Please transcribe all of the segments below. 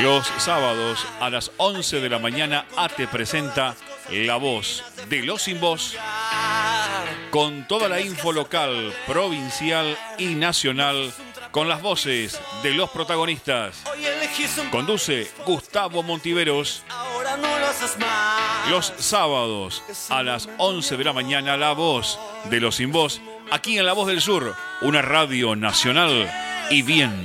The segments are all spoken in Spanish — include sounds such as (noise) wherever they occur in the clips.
Los sábados a las 11 de la mañana ATE presenta La Voz de los Sin Voz con toda la info local, provincial y nacional con las voces de los protagonistas. Conduce Gustavo Montiveros. Los sábados a las 11 de la mañana La Voz de los Sin Voz aquí en La Voz del Sur, una radio nacional y bien,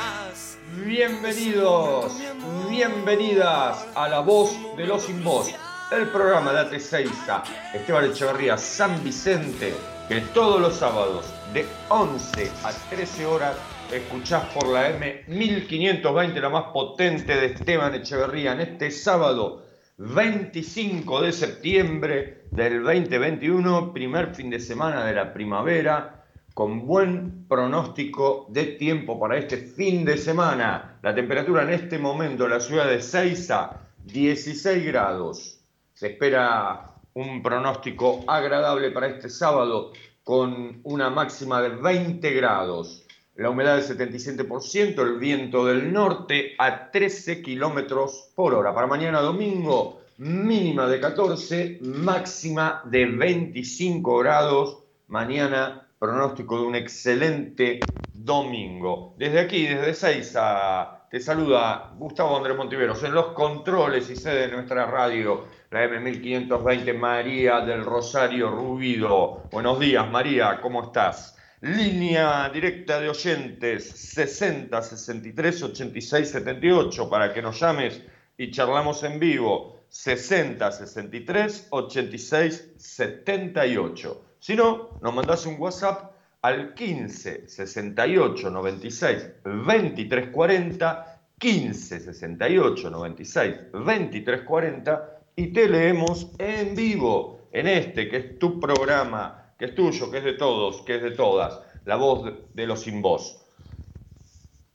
Bienvenidos, bienvenidas a La Voz de los Sin Voz, el programa de AT6A, Esteban Echeverría, San Vicente, que todos los sábados de 11 a 13 horas escuchás por la M 1520, la más potente de Esteban Echeverría, en este sábado 25 de septiembre del 2021, primer fin de semana de la primavera con buen pronóstico de tiempo para este fin de semana. La temperatura en este momento en la ciudad de Seiza, 16 grados. Se espera un pronóstico agradable para este sábado con una máxima de 20 grados. La humedad del 77%, el viento del norte a 13 kilómetros por hora. Para mañana domingo, mínima de 14, máxima de 25 grados. Mañana pronóstico de un excelente domingo. Desde aquí, desde Seiza, te saluda Gustavo Andrés Montiveros en los controles y sede de nuestra radio, la M1520 María del Rosario Rubido. Buenos días, María, ¿cómo estás? Línea directa de oyentes 60 63 86 78 para que nos llames y charlamos en vivo 60 63 86 78. Si no, nos mandás un WhatsApp al 15 68 96 23 40, 15 68 96 23 40 y te leemos en vivo en este que es tu programa, que es tuyo, que es de todos, que es de todas, la voz de, los sin voz.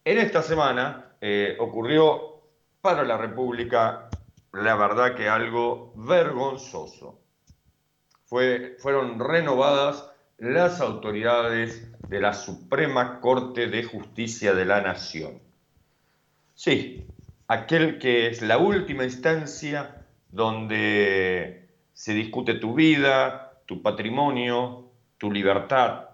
En esta semana eh, ocurrió para la República, la verdad que algo vergonzoso. Fue, fueron renovadas las autoridades de la Suprema Corte de Justicia de la Nación. Sí, aquel que es la última instancia donde se discute tu vida, tu patrimonio, tu libertad.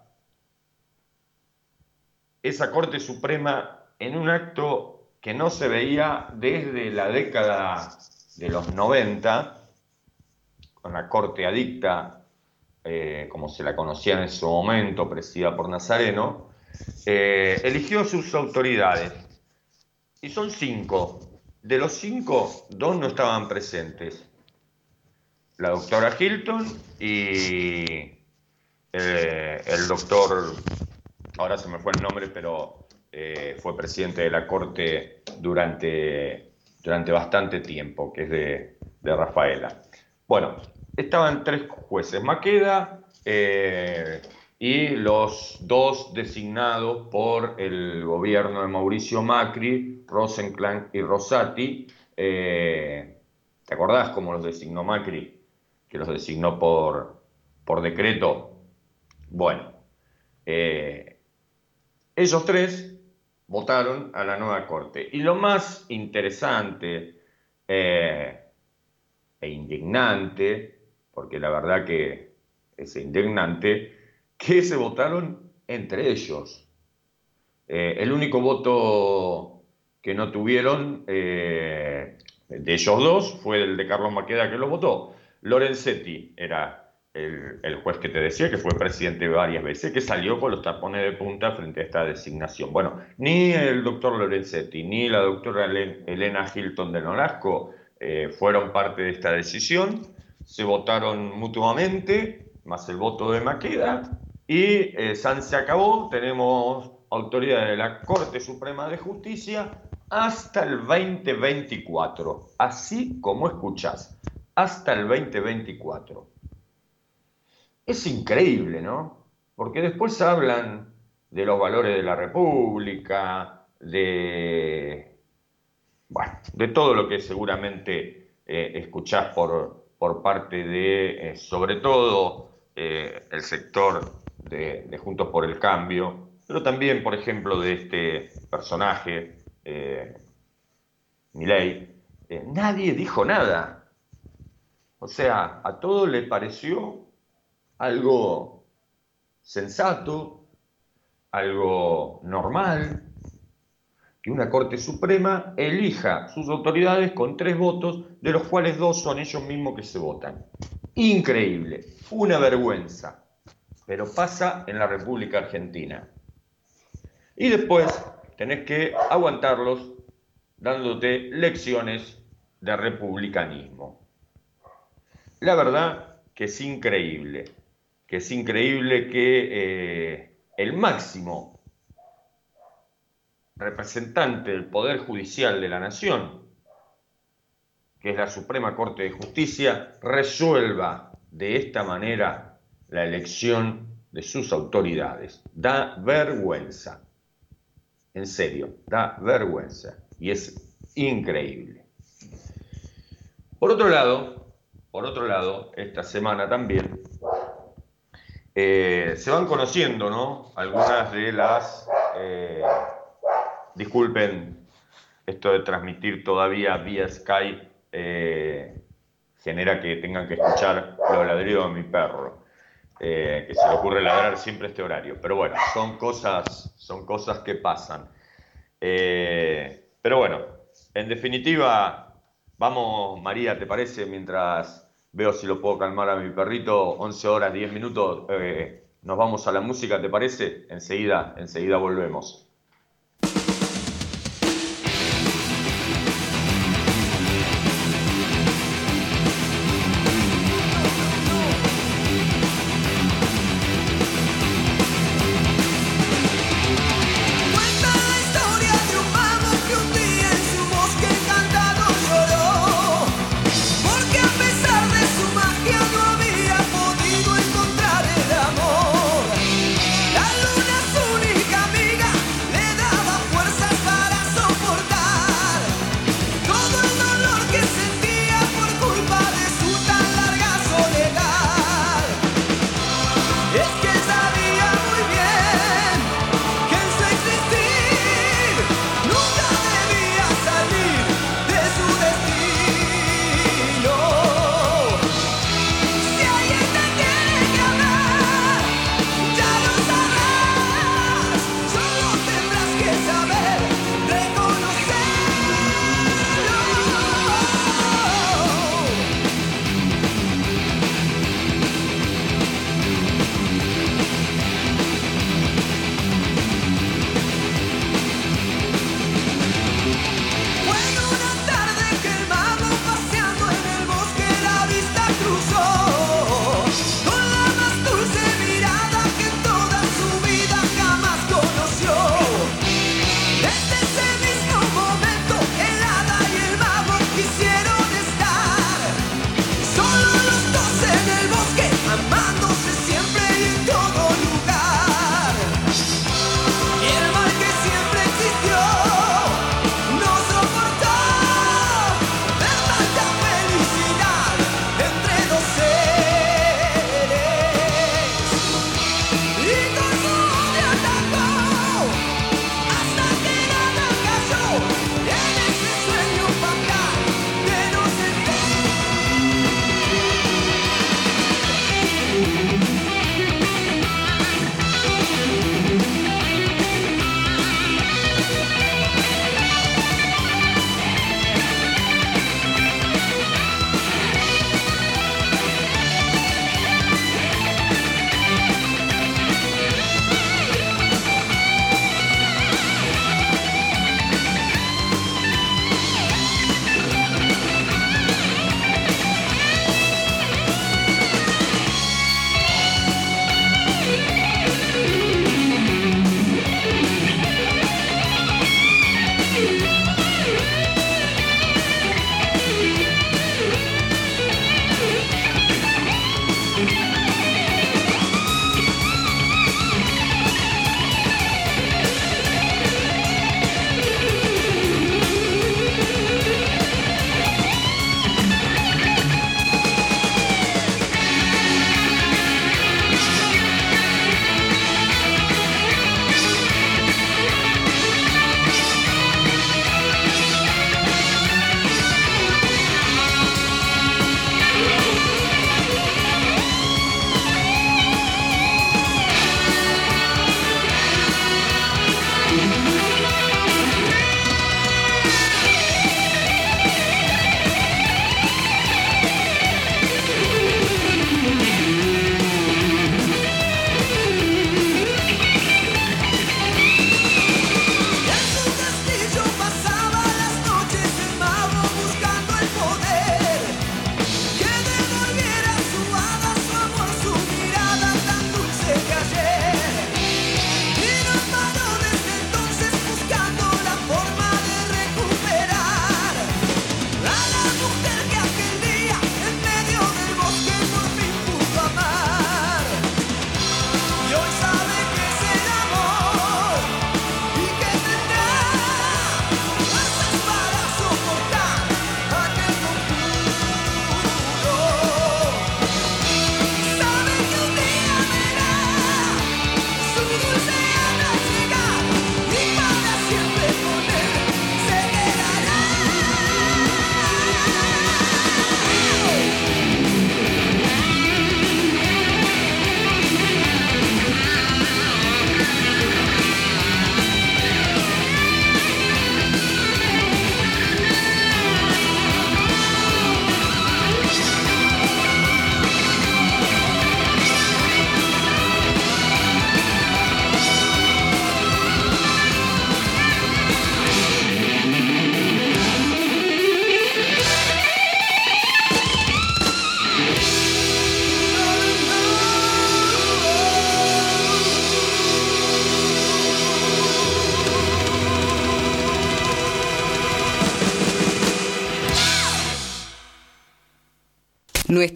Esa Corte Suprema, en un acto que no se veía desde la década de los 90, con la Corte Adicta, eh, como se la conocía en ese momento, presidida por Nazareno, eh, eligió sus autoridades. Y son cinco. De los cinco, dos no estaban presentes. La doctora Hilton y eh, el doctor, ahora se me fue el nombre, pero fue presidente de la Corte durante, durante bastante tiempo, que es de, de Rafaela. Bueno, estaban tres jueces, Maqueda eh, y los dos designados por el gobierno de Mauricio Macri, Rosenclan y Rosati. Eh, ¿Te acordás cómo los designó Macri? Que los designó por, por decreto. Bueno, eh, ellos tres votaron a la nueva corte. Y lo más interesante eh, e indignante, porque la verdad que es indignante, que se votaron entre ellos. Eh, el único voto que no tuvieron eh, de ellos dos fue el de Carlos Maqueda que lo votó. Lorenzetti era el, juez que te decía que fue presidente varias veces, que salió con los tapones de punta frente a esta designación. Bueno, ni el doctor Lorenzetti ni la doctora Elena Hilton de Nolasco eh, fueron parte de esta decisión, se votaron mutuamente, más el voto de Maqueda, y eh, San se acabó, tenemos autoridad de la Corte Suprema de Justicia hasta el 2024, así como escuchás, hasta el 2024. Es increíble, ¿no? Porque después hablan de los valores de la República, de, bueno, de todo lo que seguramente eh, escuchás por, por parte de, eh, sobre todo, eh, el sector de, Juntos por el Cambio, pero también, por ejemplo, de este personaje eh, Milei, eh, nadie dijo nada. O sea, a todo le pareció algo sensato, algo normal, que una Corte Suprema elija sus autoridades con tres votos, de los cuales dos son ellos mismos que se votan. Increíble, una vergüenza, pero pasa en la República Argentina. Y después tenés que aguantarlos dándote lecciones de republicanismo. La verdad que es increíble, que es increíble que eh, el máximo representante del Poder Judicial de la Nación, que es la Suprema Corte de Justicia, resuelva de esta manera la elección de sus autoridades. Da vergüenza. En serio, da vergüenza y es increíble. Por otro lado, por otro lado, esta semana también eh, se van conociendo, ¿no? Algunas de las, eh, disculpen, esto de transmitir todavía vía Skype eh, genera que tengan que escuchar los ladridos de mi perro. Eh, que se le ocurre ladrar siempre este horario. Pero bueno, son cosas, son cosas que pasan. Eh, pero bueno, en definitiva, vamos, María, ¿te parece? Mientras veo si lo puedo calmar a mi perrito, 11 horas, 10 minutos, nos vamos a la música, ¿te parece? Enseguida, enseguida volvemos.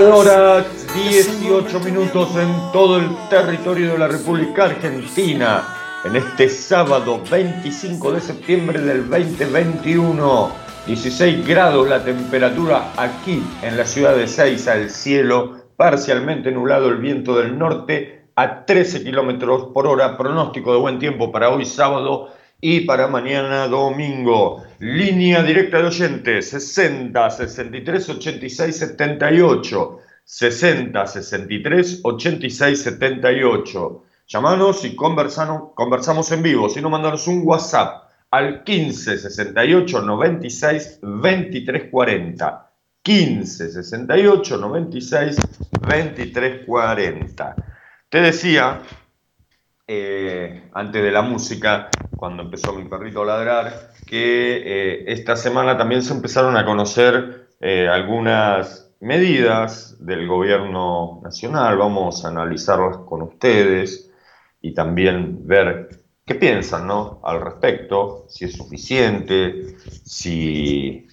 horas 18 minutos en todo el territorio de la República Argentina en este sábado 25 de septiembre del 2021. 16 grados la temperatura aquí en la ciudad de Seiza, el cielo parcialmente nublado, el viento del norte a 13 kilómetros por hora, pronóstico de buen tiempo para hoy sábado Y para mañana domingo, línea directa de oyentes 60 63 86 78. 60 63 86 78. Llamanos y conversamos, en vivo. Si no, mandanos un WhatsApp al 15 68 96 23 40. 15 68 96 23 40. Te decía, eh, antes de la música, cuando empezó mi perrito a ladrar, que eh, esta semana también se empezaron a conocer eh, algunas medidas del gobierno nacional. Vamos a analizarlas con ustedes y también ver qué piensan ¿no? al respecto, si es suficiente, si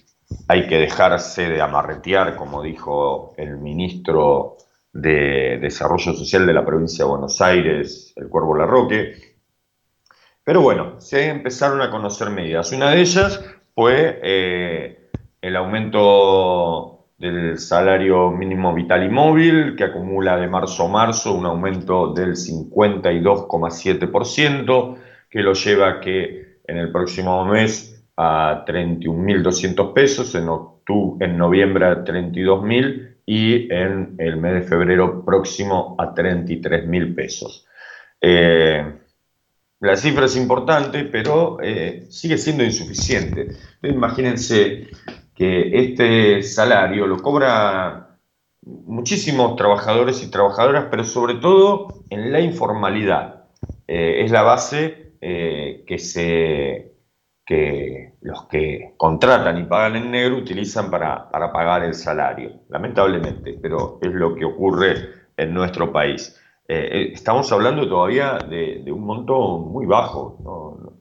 hay que dejarse de amarretear, como dijo el ministro de Desarrollo Social de la provincia de Buenos Aires, el Cuervo Larroque. Pero bueno, se empezaron a conocer medidas. Una de ellas fue eh, el aumento del salario mínimo vital y móvil, que acumula de marzo a marzo un aumento del 52,7%, que lo lleva a que en el próximo mes a 31.200 pesos, en, octubre, en noviembre a 32.000 y en el mes de febrero próximo a 33 mil pesos. Eh, la cifra es importante, pero eh, sigue siendo insuficiente. Imagínense que este salario lo cobra muchísimos trabajadores y trabajadoras, pero sobre todo en la informalidad. Eh, es la base que se que los que contratan y pagan en negro utilizan para, pagar el salario, lamentablemente, pero es lo que ocurre en nuestro país. Eh, eh, estamos hablando todavía de, un monto muy bajo,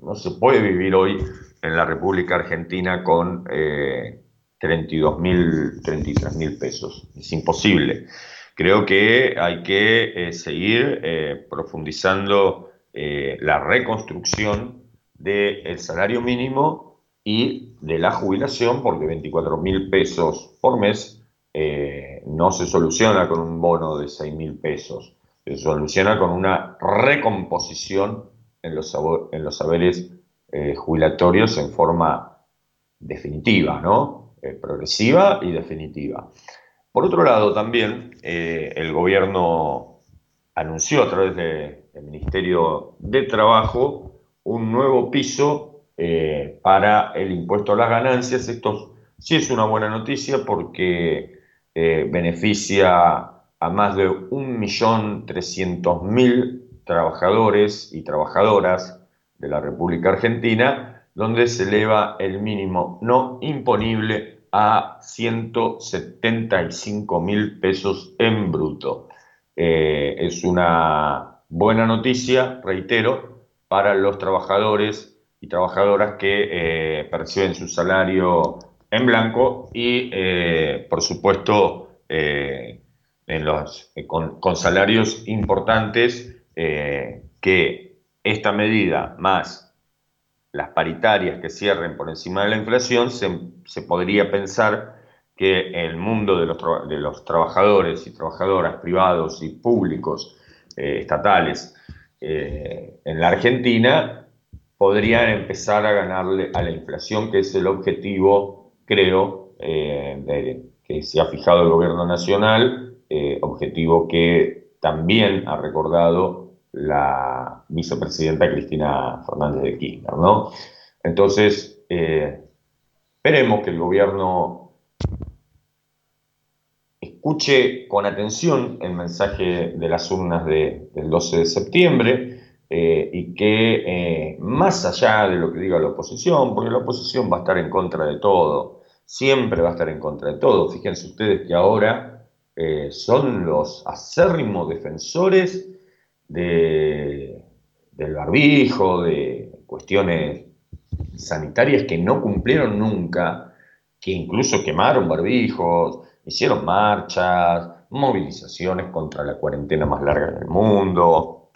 ¿no? se puede vivir hoy en la República Argentina con eh, 32 mil, 33 mil pesos, es imposible. Creo que hay que eh, seguir profundizando la reconstrucción del salario mínimo y de la jubilación, porque 24 mil pesos por mes no se soluciona con un bono de 6 mil pesos, se soluciona con una recomposición en los, saberes eh, jubilatorios en forma definitiva, ¿no? Eh, progresiva y definitiva. Por otro lado, también el gobierno anunció a través del Ministerio de Trabajo un nuevo piso eh, para el impuesto a las ganancias. Esto sí es una buena noticia porque eh, beneficia a más de 1.300.000 trabajadores y trabajadoras de la República Argentina, donde se eleva el mínimo no imponible a 175 mil pesos en bruto. Eh, es una buena noticia, reitero, para los trabajadores y trabajadoras que eh, perciben su salario en blanco y, eh, por supuesto, en los, con, salarios importantes que esta medida más las paritarias que cierren por encima de la inflación, se, podría pensar que el mundo de los, de los, trabajadores y trabajadoras privados y públicos, estatales, eh, en la Argentina podrían empezar a ganarle a la inflación, que es el objetivo, creo, eh, que se ha fijado el gobierno nacional, eh, objetivo que también ha recordado la vicepresidenta Cristina Fernández de Kirchner, ¿no? Entonces, esperemos que el gobierno escuche con atención el mensaje de las urnas del 12 de septiembre eh, y que eh, más allá de lo que diga la oposición, porque la oposición va a estar en contra de todo, siempre va a estar en contra de todo. Fíjense ustedes que ahora eh, son los acérrimos defensores de, del barbijo, de cuestiones sanitarias que no cumplieron nunca, que incluso quemaron barbijos, hicieron marchas, movilizaciones contra la cuarentena más larga del mundo,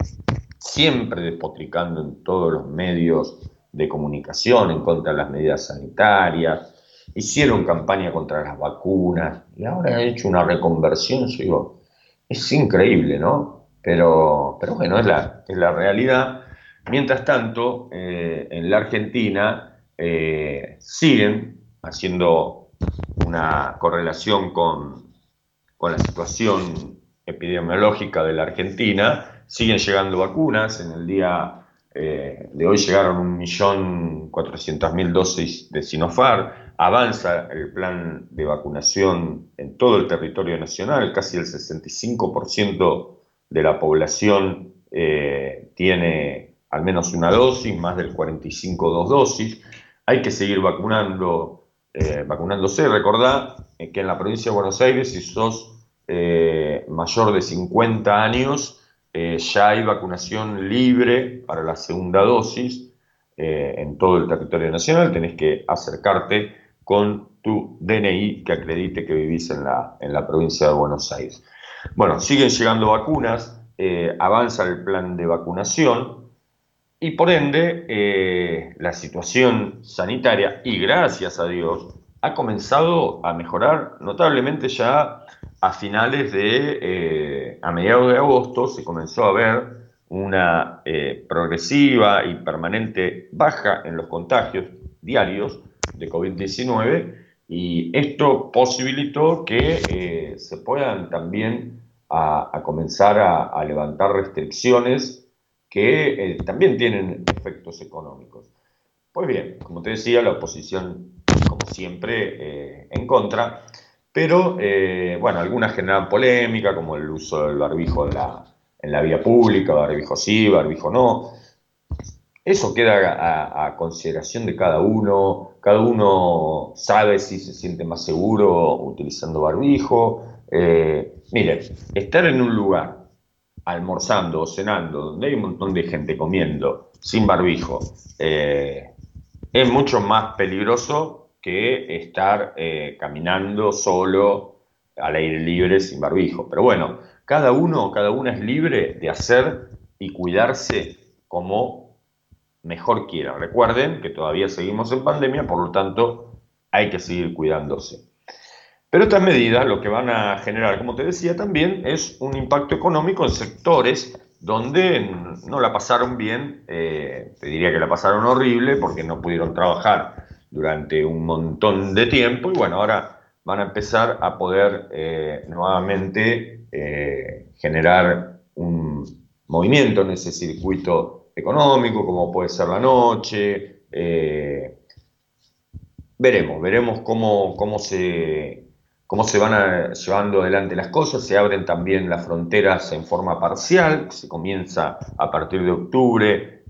siempre despotricando en todos los medios de comunicación en contra de las medidas sanitarias, hicieron campaña contra las vacunas y ahora han hecho una reconversión, yo digo, es increíble, ¿no? Pero, pero bueno, es la, es la realidad Mientras tanto, eh, en la Argentina eh, siguen haciendo una correlación con, con la situación epidemiológica de la Argentina, siguen llegando vacunas. En el día eh, de hoy llegaron 1.400.000 dosis de Sinopharm. Avanza el plan de vacunación en todo el territorio nacional. Casi el 65% de la población eh, tiene al menos una dosis, más del 45 dos dosis. Hay que seguir vacunando, eh, vacunándose. Recordá que en la provincia de Buenos Aires, si sos mayor de 50 años, eh, ya hay vacunación libre para la segunda dosis eh, en todo el territorio nacional. Tenés que acercarte con tu DNI que acredite que vivís en la, en la provincia de Buenos Aires. Bueno, siguen llegando vacunas, eh, avanza el plan de vacunación y por ende la situación sanitaria, y gracias a Dios, ha comenzado a mejorar notablemente ya a finales de, eh, a mediados de agosto, se comenzó a ver una eh, progresiva y permanente baja en los contagios diarios de COVID-19 y esto posibilitó que eh, se puedan también a, comenzar a, levantar restricciones que también tienen efectos económicos. Pues bien, como te decía, la oposición, como siempre, en contra. Pero, eh, bueno, algunas generan polémica, como el uso del barbijo en la, en la vía pública, barbijo sí, barbijo no. Eso queda a, consideración de cada uno. Cada uno sabe si se siente más seguro utilizando barbijo. Eh, miren, estar en un lugar almorzando o cenando, donde hay un montón de gente comiendo sin barbijo, eh, es mucho más peligroso que estar eh, caminando solo al aire libre sin barbijo. Pero bueno, cada uno, cada una es libre de hacer y cuidarse como mejor quiera. Recuerden que todavía seguimos en pandemia, por lo tanto hay que seguir cuidándose. Pero estas medidas lo que van a generar, como te decía también, es un impacto económico en sectores donde no la pasaron bien, eh, te diría que la pasaron horrible porque no pudieron trabajar durante un montón de tiempo y bueno, ahora van a empezar a poder eh, nuevamente eh, generar un movimiento en ese circuito económico, como puede ser la noche. Eh, veremos, veremos cómo, cómo, se, cómo se van llevando adelante las cosas. Se abren también las fronteras en forma parcial, se comienza a partir de octubre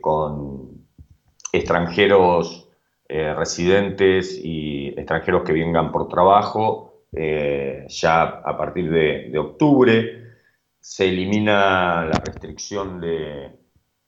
con extranjeros eh, residentes y extranjeros que vengan por trabajo eh, ya a partir de, octubre. Se elimina la restricción de,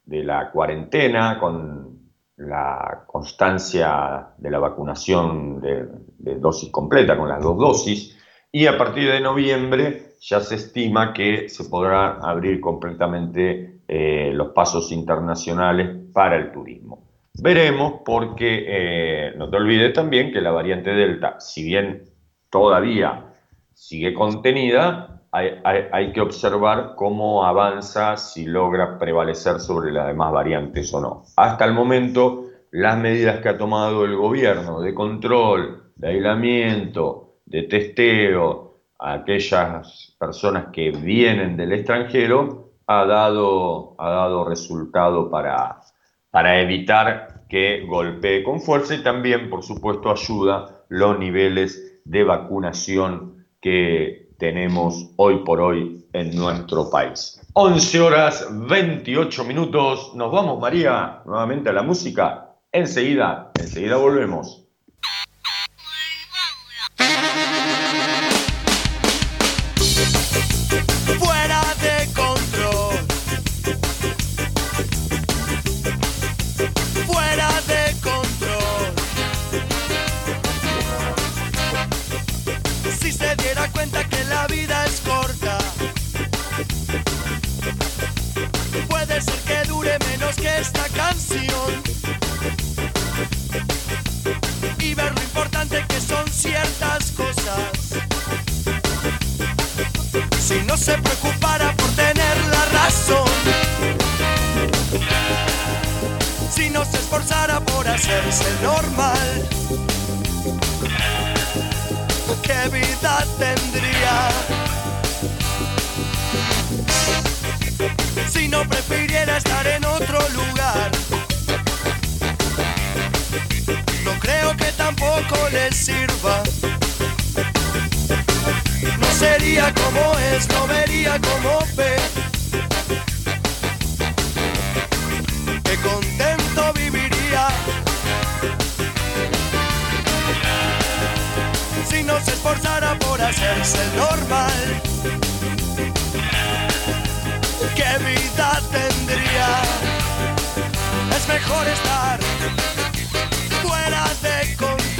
la cuarentena con la constancia de la vacunación de, dosis completa, con las dos dosis. Y a partir de noviembre ya se estima que se podrán abrir completamente eh, los pasos internacionales para el turismo. Veremos porque eh, no te olvides también que la variante Delta, si bien todavía sigue contenida, hay, que observar cómo avanza, si logra prevalecer sobre las demás variantes o no. Hasta el momento, las medidas que ha tomado el gobierno de control, de aislamiento, de testeo a aquellas personas que vienen del extranjero, ha dado, ha dado resultado para, para evitar que golpee con fuerza y también, por supuesto, ayuda los niveles de vacunación que tenemos hoy por hoy en nuestro país. 11 horas 28 minutos. Nos vamos, María, nuevamente a la música. Enseguida, enseguida volvemos. Hacerse normal. ¿Qué vida tendría? Si no prefiriera estar en otro lugar. No creo que tampoco les sirva. No sería como es, no vería como ve. Se esforzara por hacerse normal. ¿Qué vida tendría? Es mejor estar fuera de.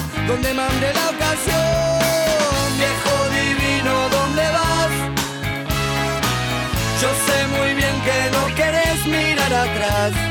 donde mande la ocasión. Viejo divino, ¿dónde vas? Yo sé muy bien que no querés mirar atrás.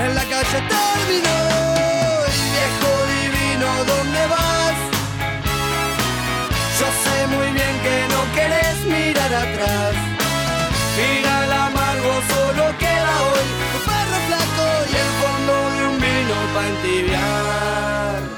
en la calle terminó. Y viejo divino, ¿dónde vas? Yo sé muy bien que no querés mirar atrás. Mira el amargo, solo queda hoy tu perro flaco y el fondo de un vino para entibiar.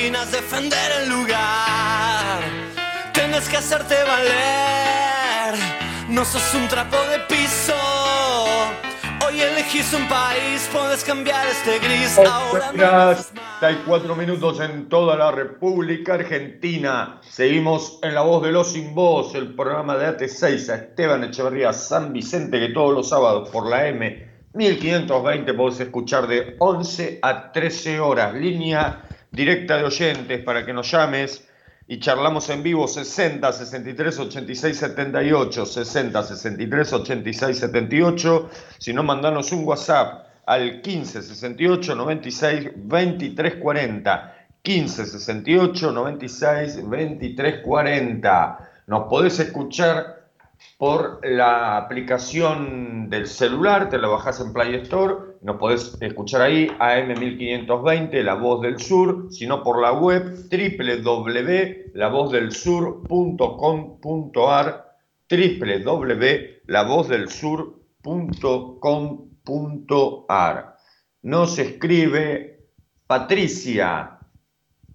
Divinas, defender el lugar. Tienes que hacerte valer, no sos un trapo de piso. Hoy elegís un país, puedes cambiar este gris ahora. Buenas, hay cuatro minutos en toda la República Argentina. Seguimos en La Voz de los Sin Voz, el programa de AT6 a Esteban Echeverría San Vicente, que todos los sábados por la M 1520 podés escuchar de 11 a 13 horas. Línea directa de oyentes para que nos llames y charlamos en vivo 60 63 86 78 60 63 86 78 si no mandanos un WhatsApp al 15 68 96 23 40 15 68 96 23 40 nos podés escuchar por la aplicación del celular, te la bajás en Play Store, nos podés escuchar ahí AM1520, La Voz del Sur, sino por la web www.lavozdelsur.com.ar www.lavozdelsur.com.ar Nos escribe Patricia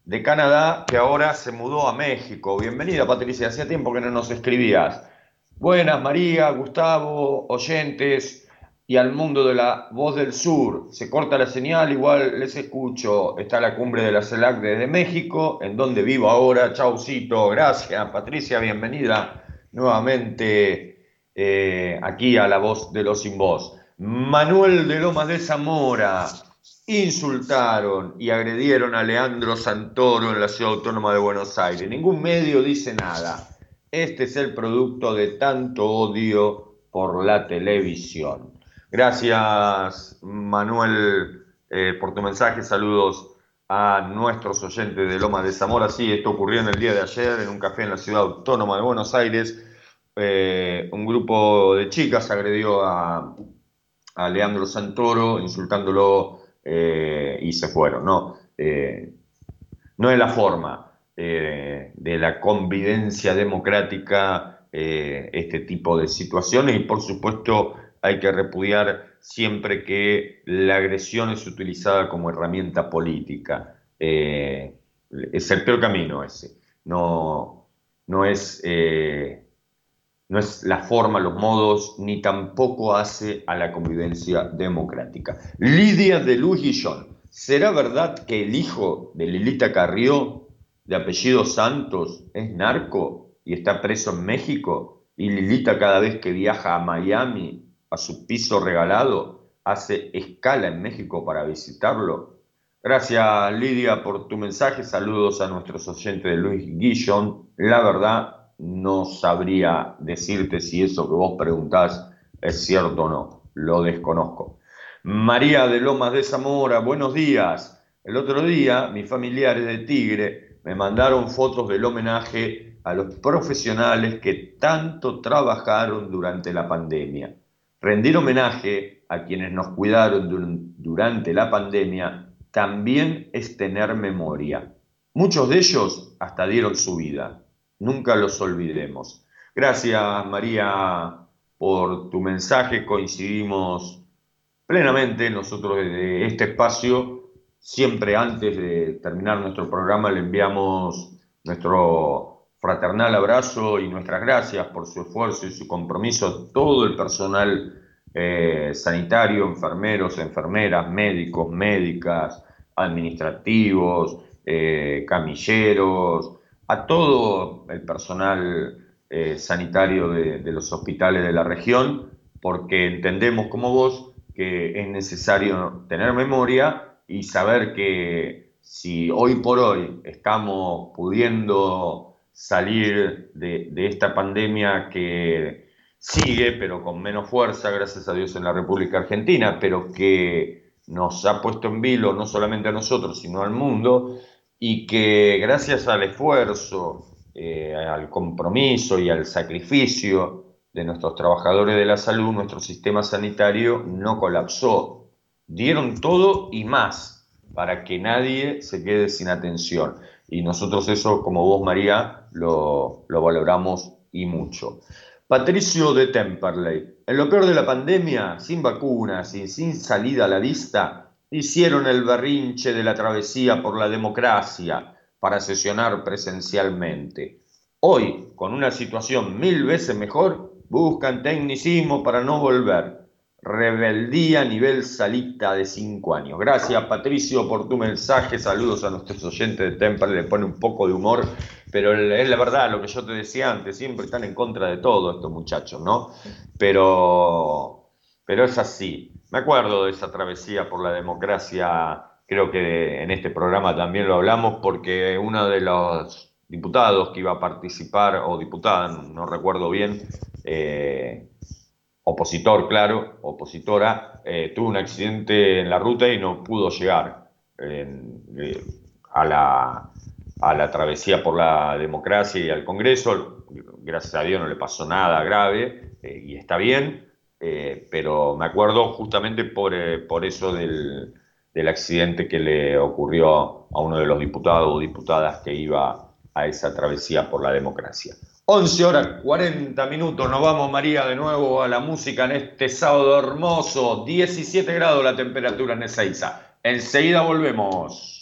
de Canadá, que ahora se mudó a México. Bienvenida Patricia, hacía tiempo que no nos escribías. Buenas, María, Gustavo, oyentes y al mundo de la voz del sur. Se corta la señal, igual les escucho. Está la cumbre de la CELAC desde México, en donde vivo ahora. Chaucito, gracias. Patricia, bienvenida nuevamente eh, aquí a la voz de los sin voz. Manuel de Lomas de Zamora. Insultaron y agredieron a Leandro Santoro en la ciudad autónoma de Buenos Aires. Ningún medio dice nada. Este es el producto de tanto odio por la televisión. Gracias, Manuel, eh, por tu mensaje. Saludos a nuestros oyentes de Loma de Zamora. Sí, esto ocurrió en el día de ayer en un café en la ciudad autónoma de Buenos Aires. Eh, un grupo de chicas agredió a, a Leandro Santoro, insultándolo eh, y se fueron. No, no es la forma eh, de la convivencia democrática eh, este tipo de situaciones y por supuesto hay que repudiar siempre que la agresión es utilizada como herramienta política. Eh, es el peor camino ese. No, no es, no es la forma, los modos, ni tampoco hace a la convivencia democrática. Lidia de Luz Guillón, ¿será verdad que el hijo de Lilita Carrió, de apellido Santos, es narco y está preso en México? Y Lilita cada vez que viaja a Miami, a su piso regalado, hace escala en México para visitarlo. Gracias Lidia por tu mensaje, saludos a nuestros oyentes de Luis Guillón. La verdad, no sabría decirte si eso que vos preguntás es cierto o no, lo desconozco. María de Lomas de Zamora, buenos días. El otro día, mis familiares de Tigre me mandaron fotos del homenaje a los profesionales que tanto trabajaron durante la pandemia. Rendir homenaje a quienes nos cuidaron dur- durante la pandemia también es tener memoria. Muchos de ellos hasta dieron su vida. Nunca los olvidemos. Gracias, María, por tu mensaje. Coincidimos plenamente. Nosotros desde este espacio, siempre antes de terminar nuestro programa, le enviamos nuestro fraternal abrazo y nuestras gracias por su esfuerzo y su compromiso, todo el personal eh, sanitario, enfermeros, enfermeras, médicos, médicas, administrativos, eh, camilleros, a todo el personal eh, sanitario de, de los hospitales de la región, porque entendemos como vos que es necesario tener memoria y saber que si hoy por hoy estamos pudiendo salir de, esta pandemia que sigue, pero con menos fuerza, gracias a Dios, en la República Argentina, pero que nos ha puesto en vilo no solamente a nosotros, sino al mundo, y que gracias al esfuerzo, eh, al compromiso y al sacrificio de nuestros trabajadores de la salud, nuestro sistema sanitario no colapsó. Dieron todo y más para que nadie se quede sin atención. Y nosotros eso, como vos, María, lo, lo valoramos y mucho. Patricio de Temperley. En lo peor de la pandemia, sin vacunas y sin salida a la vista, hicieron el berrinche de la travesía por la democracia para sesionar presencialmente. Hoy, con una situación mil veces mejor, buscan tecnicismo para no volver. Rebeldía nivel salita de cinco años. Gracias Patricio por tu mensaje. Saludos a nuestros oyentes de Temperley. Le pone un poco de humor, pero es la verdad lo que yo te decía antes. Siempre están en contra de todo estos muchachos, ¿no? Pero, pero es así. Me acuerdo de esa travesía por la democracia. Creo que en este programa también lo hablamos porque uno de los diputados que iba a participar, o diputada, no recuerdo bien, eh, opositor, claro, opositora, eh, tuvo un accidente en la ruta y no pudo llegar eh, a, la, a la travesía por la democracia y al Congreso. Gracias a Dios no le pasó nada grave eh, y está bien, pero me acuerdo justamente por, por eso del, del accidente que le ocurrió a uno de los diputados o diputadas que iba a esa travesía por la democracia. 11 horas 40 minutos, nos vamos María de nuevo a la música en este sábado hermoso, 17 grados la temperatura en Ezeiza. Enseguida volvemos.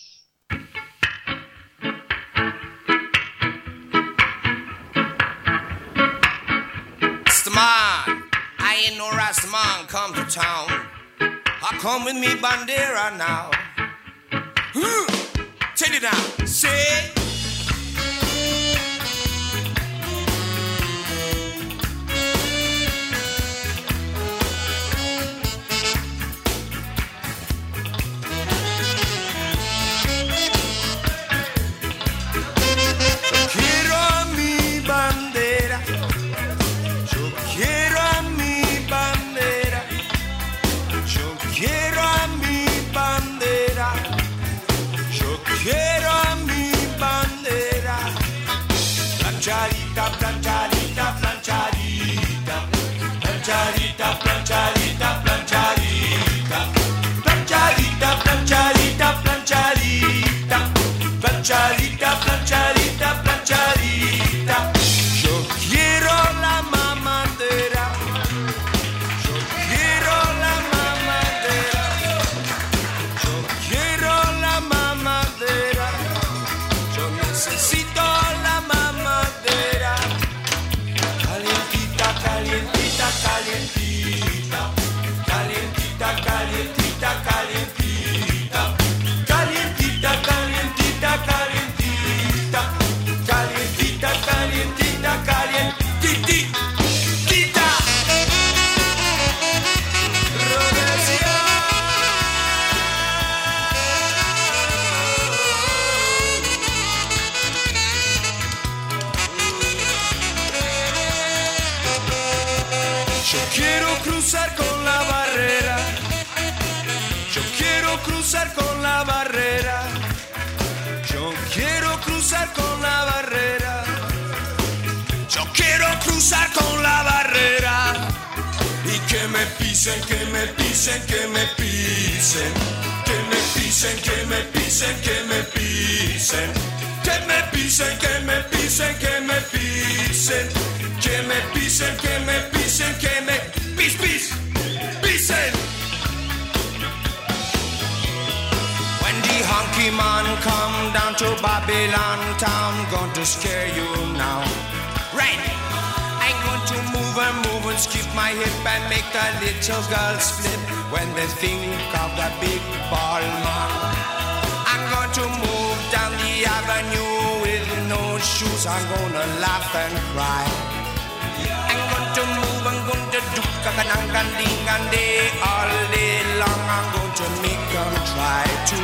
Rastaman come to town. I come with me bandera now. Hmm, Take it down, say. Pisen, que me pisen, que me pisen. Que me pisen, que me pisen, que me pisen. Que me pisen, que me pisen, que me pisen. Que me pisen, que me pisen, que me pis, pis, pisen. When the honky man come down to Babylon town, going to scare you now. And move and skip my hip and make the little girls flip when they think of the big ball man. I'm going to move down the avenue with no shoes. I'm gonna laugh and cry. I'm going to move, I'm going to do kakanangan ding and day all day long. I'm going to make them try to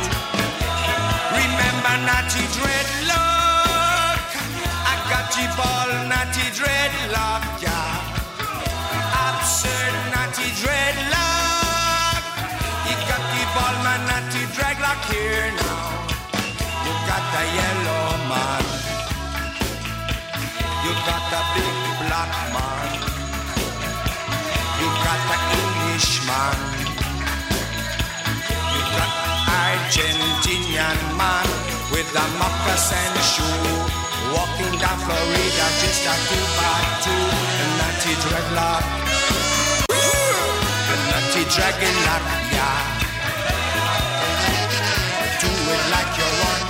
remember naughty dreadlock. I got the ball, naughty dreadlock, dreadlock here now. You got the yellow man. You got the big black man. You got the Englishman. You got Argentinian man with the moccasin shoe. Walking down Florida just a two by two. A nutty dreadlock. A nutty dreadlock, yeah. Do it like you want.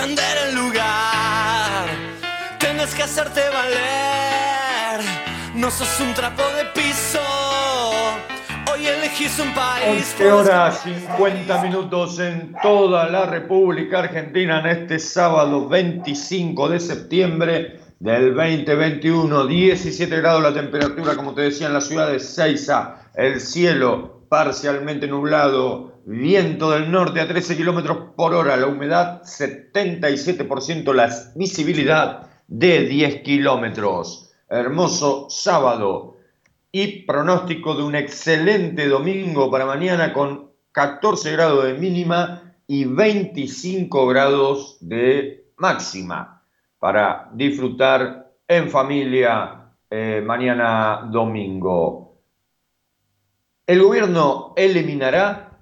defender el lugar. Tienes que hacerte valer, no sos un trapo de piso. Hoy elegís un país. 11 horas 50 minutos en toda la República Argentina en este sábado 25 de septiembre del 2021. 17 grados la temperatura, como te decía, en la ciudad de Ceiza. El cielo parcialmente nublado, viento del norte a 13 kilómetros por hora, la humedad 77%, la visibilidad de 10 kilómetros. Hermoso sábado y pronóstico de un excelente domingo para mañana con 14 grados de mínima y 25 grados de máxima para disfrutar en familia eh, mañana domingo. El gobierno eliminará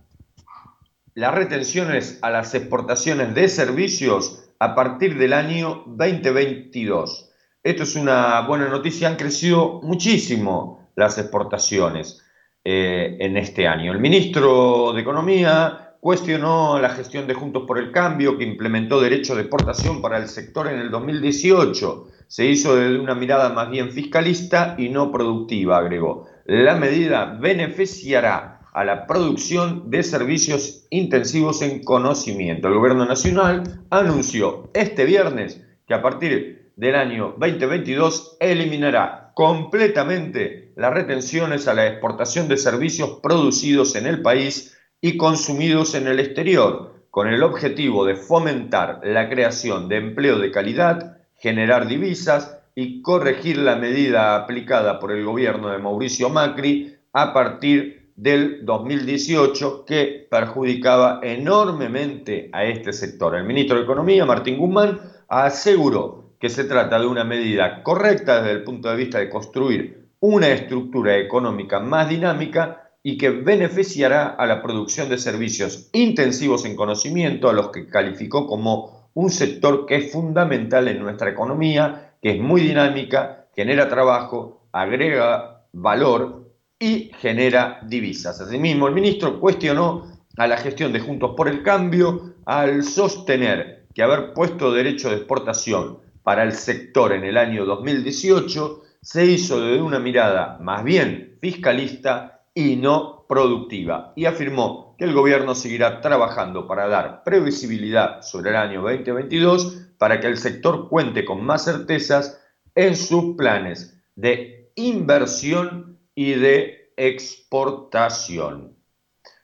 las retenciones a las exportaciones de servicios a partir del año 2022. Esto es una buena noticia, han crecido muchísimo las exportaciones eh, en este año. El ministro de Economía cuestionó la gestión de Juntos por el Cambio, que implementó derecho de exportación para el sector en el 2018. Se hizo desde una mirada más bien fiscalista y no productiva, agregó. La medida beneficiará a la producción de servicios intensivos en conocimiento. El Gobierno Nacional anunció este viernes que a partir del año 2022 eliminará completamente las retenciones a la exportación de servicios producidos en el país y consumidos en el exterior, con el objetivo de fomentar la creación de empleo de calidad, generar divisas y corregir la medida aplicada por el gobierno de Mauricio Macri a partir del 2018 que perjudicaba enormemente a este sector. El ministro de Economía, Martín Guzmán, aseguró que se trata de una medida correcta desde el punto de vista de construir una estructura económica más dinámica y que beneficiará a la producción de servicios intensivos en conocimiento, a los que calificó como un sector que es fundamental en nuestra economía, que es muy dinámica, genera trabajo, agrega valor y genera divisas. Asimismo, el ministro cuestionó a la gestión de Juntos por el Cambio al sostener que haber puesto derecho de exportación para el sector en el año 2018 se hizo desde una mirada más bien fiscalista y no productiva, y afirmó que el gobierno seguirá trabajando para dar previsibilidad sobre el año 2022 para que el sector cuente con más certezas en sus planes de inversión y de exportación.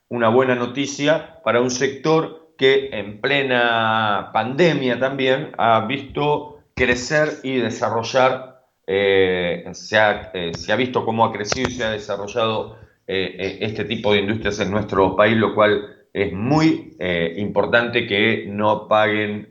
Una buena noticia para un sector que en plena pandemia también ha visto crecer y desarrollar, eh, se, ha, eh, se, ha, visto cómo ha crecido y se ha desarrollado eh, este tipo de industrias en nuestro país, lo cual es muy importante que no paguen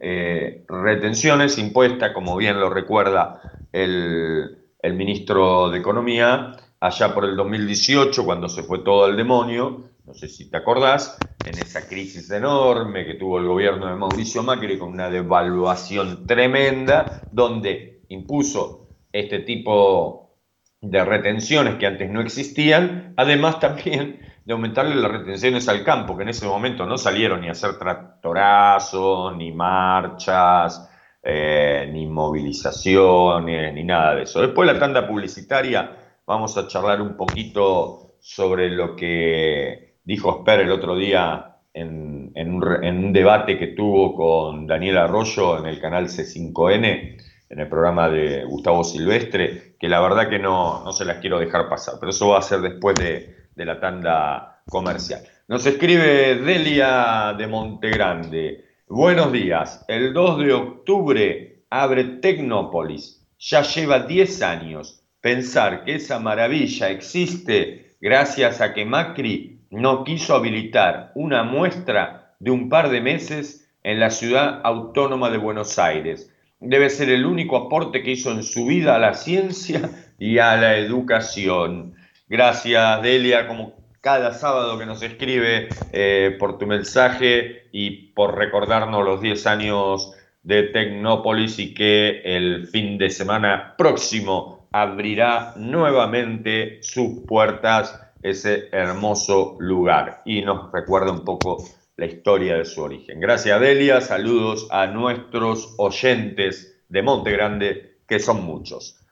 retenciones impuestas, como bien lo recuerda el, el ministro de Economía, allá por el 2018, cuando se fue todo al demonio, no sé si te acordás, en esa crisis enorme que tuvo el gobierno de Mauricio Macri con una devaluación tremenda, donde impuso este tipo de retenciones que antes no existían, además también de aumentarle las retenciones al campo, que en ese momento no salieron ni a hacer tractorazos, ni marchas, eh, ni movilizaciones, ni nada de eso. Después la tanda publicitaria vamos a charlar un poquito sobre lo que dijo Sper el otro día en, un, debate que tuvo con Daniel Arroyo en el canal C5N, en el programa de Gustavo Silvestre, que la verdad que no, no se las quiero dejar pasar, pero eso va a ser después de, de la tanda comercial. Nos escribe Delia de Montegrande. Buenos días. El 2 de octubre abre Tecnópolis. Ya lleva 10 años pensar que esa maravilla existe gracias a que Macri no quiso habilitar una muestra de un par de meses en la ciudad autónoma de Buenos Aires. Debe ser el único aporte que hizo en su vida a la ciencia y a la educación. Gracias, Delia, como cada sábado que nos escribe eh, por tu mensaje y por recordarnos los 10 años de Tecnópolis y que el fin de semana próximo abrirá nuevamente sus puertas ese hermoso lugar y nos recuerda un poco la historia de su origen. Gracias Delia, saludos a nuestros oyentes de Monte Grande, que son muchos.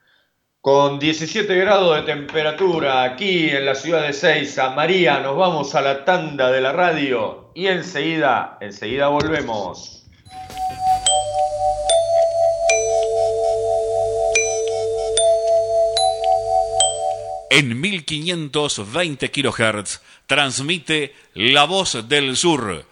Con 17 grados de temperatura aquí en la ciudad de Seiza, María, nos vamos a la tanda de la radio y enseguida, enseguida volvemos. En 1520 kHz transmite La Voz del Sur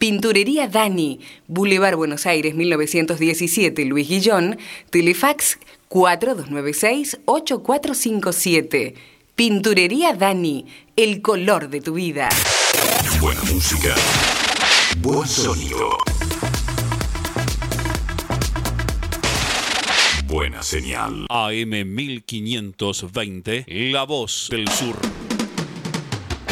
Pinturería Dani, Boulevard Buenos Aires 1917, Luis Guillón, Telefax 4296-8457. Pinturería Dani, el color de tu vida. Buena música. Buen sonido. Buena señal. AM 1520, La Voz del Sur.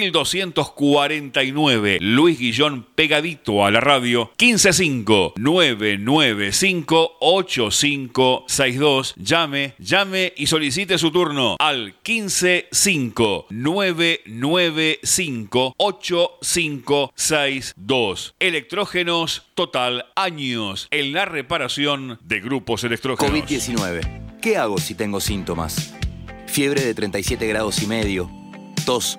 1249. Luis Guillón pegadito a la radio. 155 995 8562. Llame, llame y solicite su turno al 155 995 8562. Electrógenos Total. Años en la reparación de grupos electrógenos. COVID-19. ¿Qué hago si tengo síntomas? Fiebre de 37 grados y medio, tos,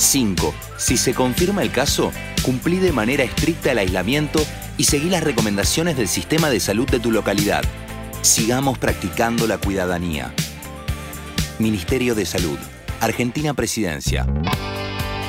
5. Si se confirma el caso, cumplí de manera estricta el aislamiento y seguí las recomendaciones del sistema de salud de tu localidad. Sigamos practicando la cuidadanía. Ministerio de Salud. Argentina Presidencia.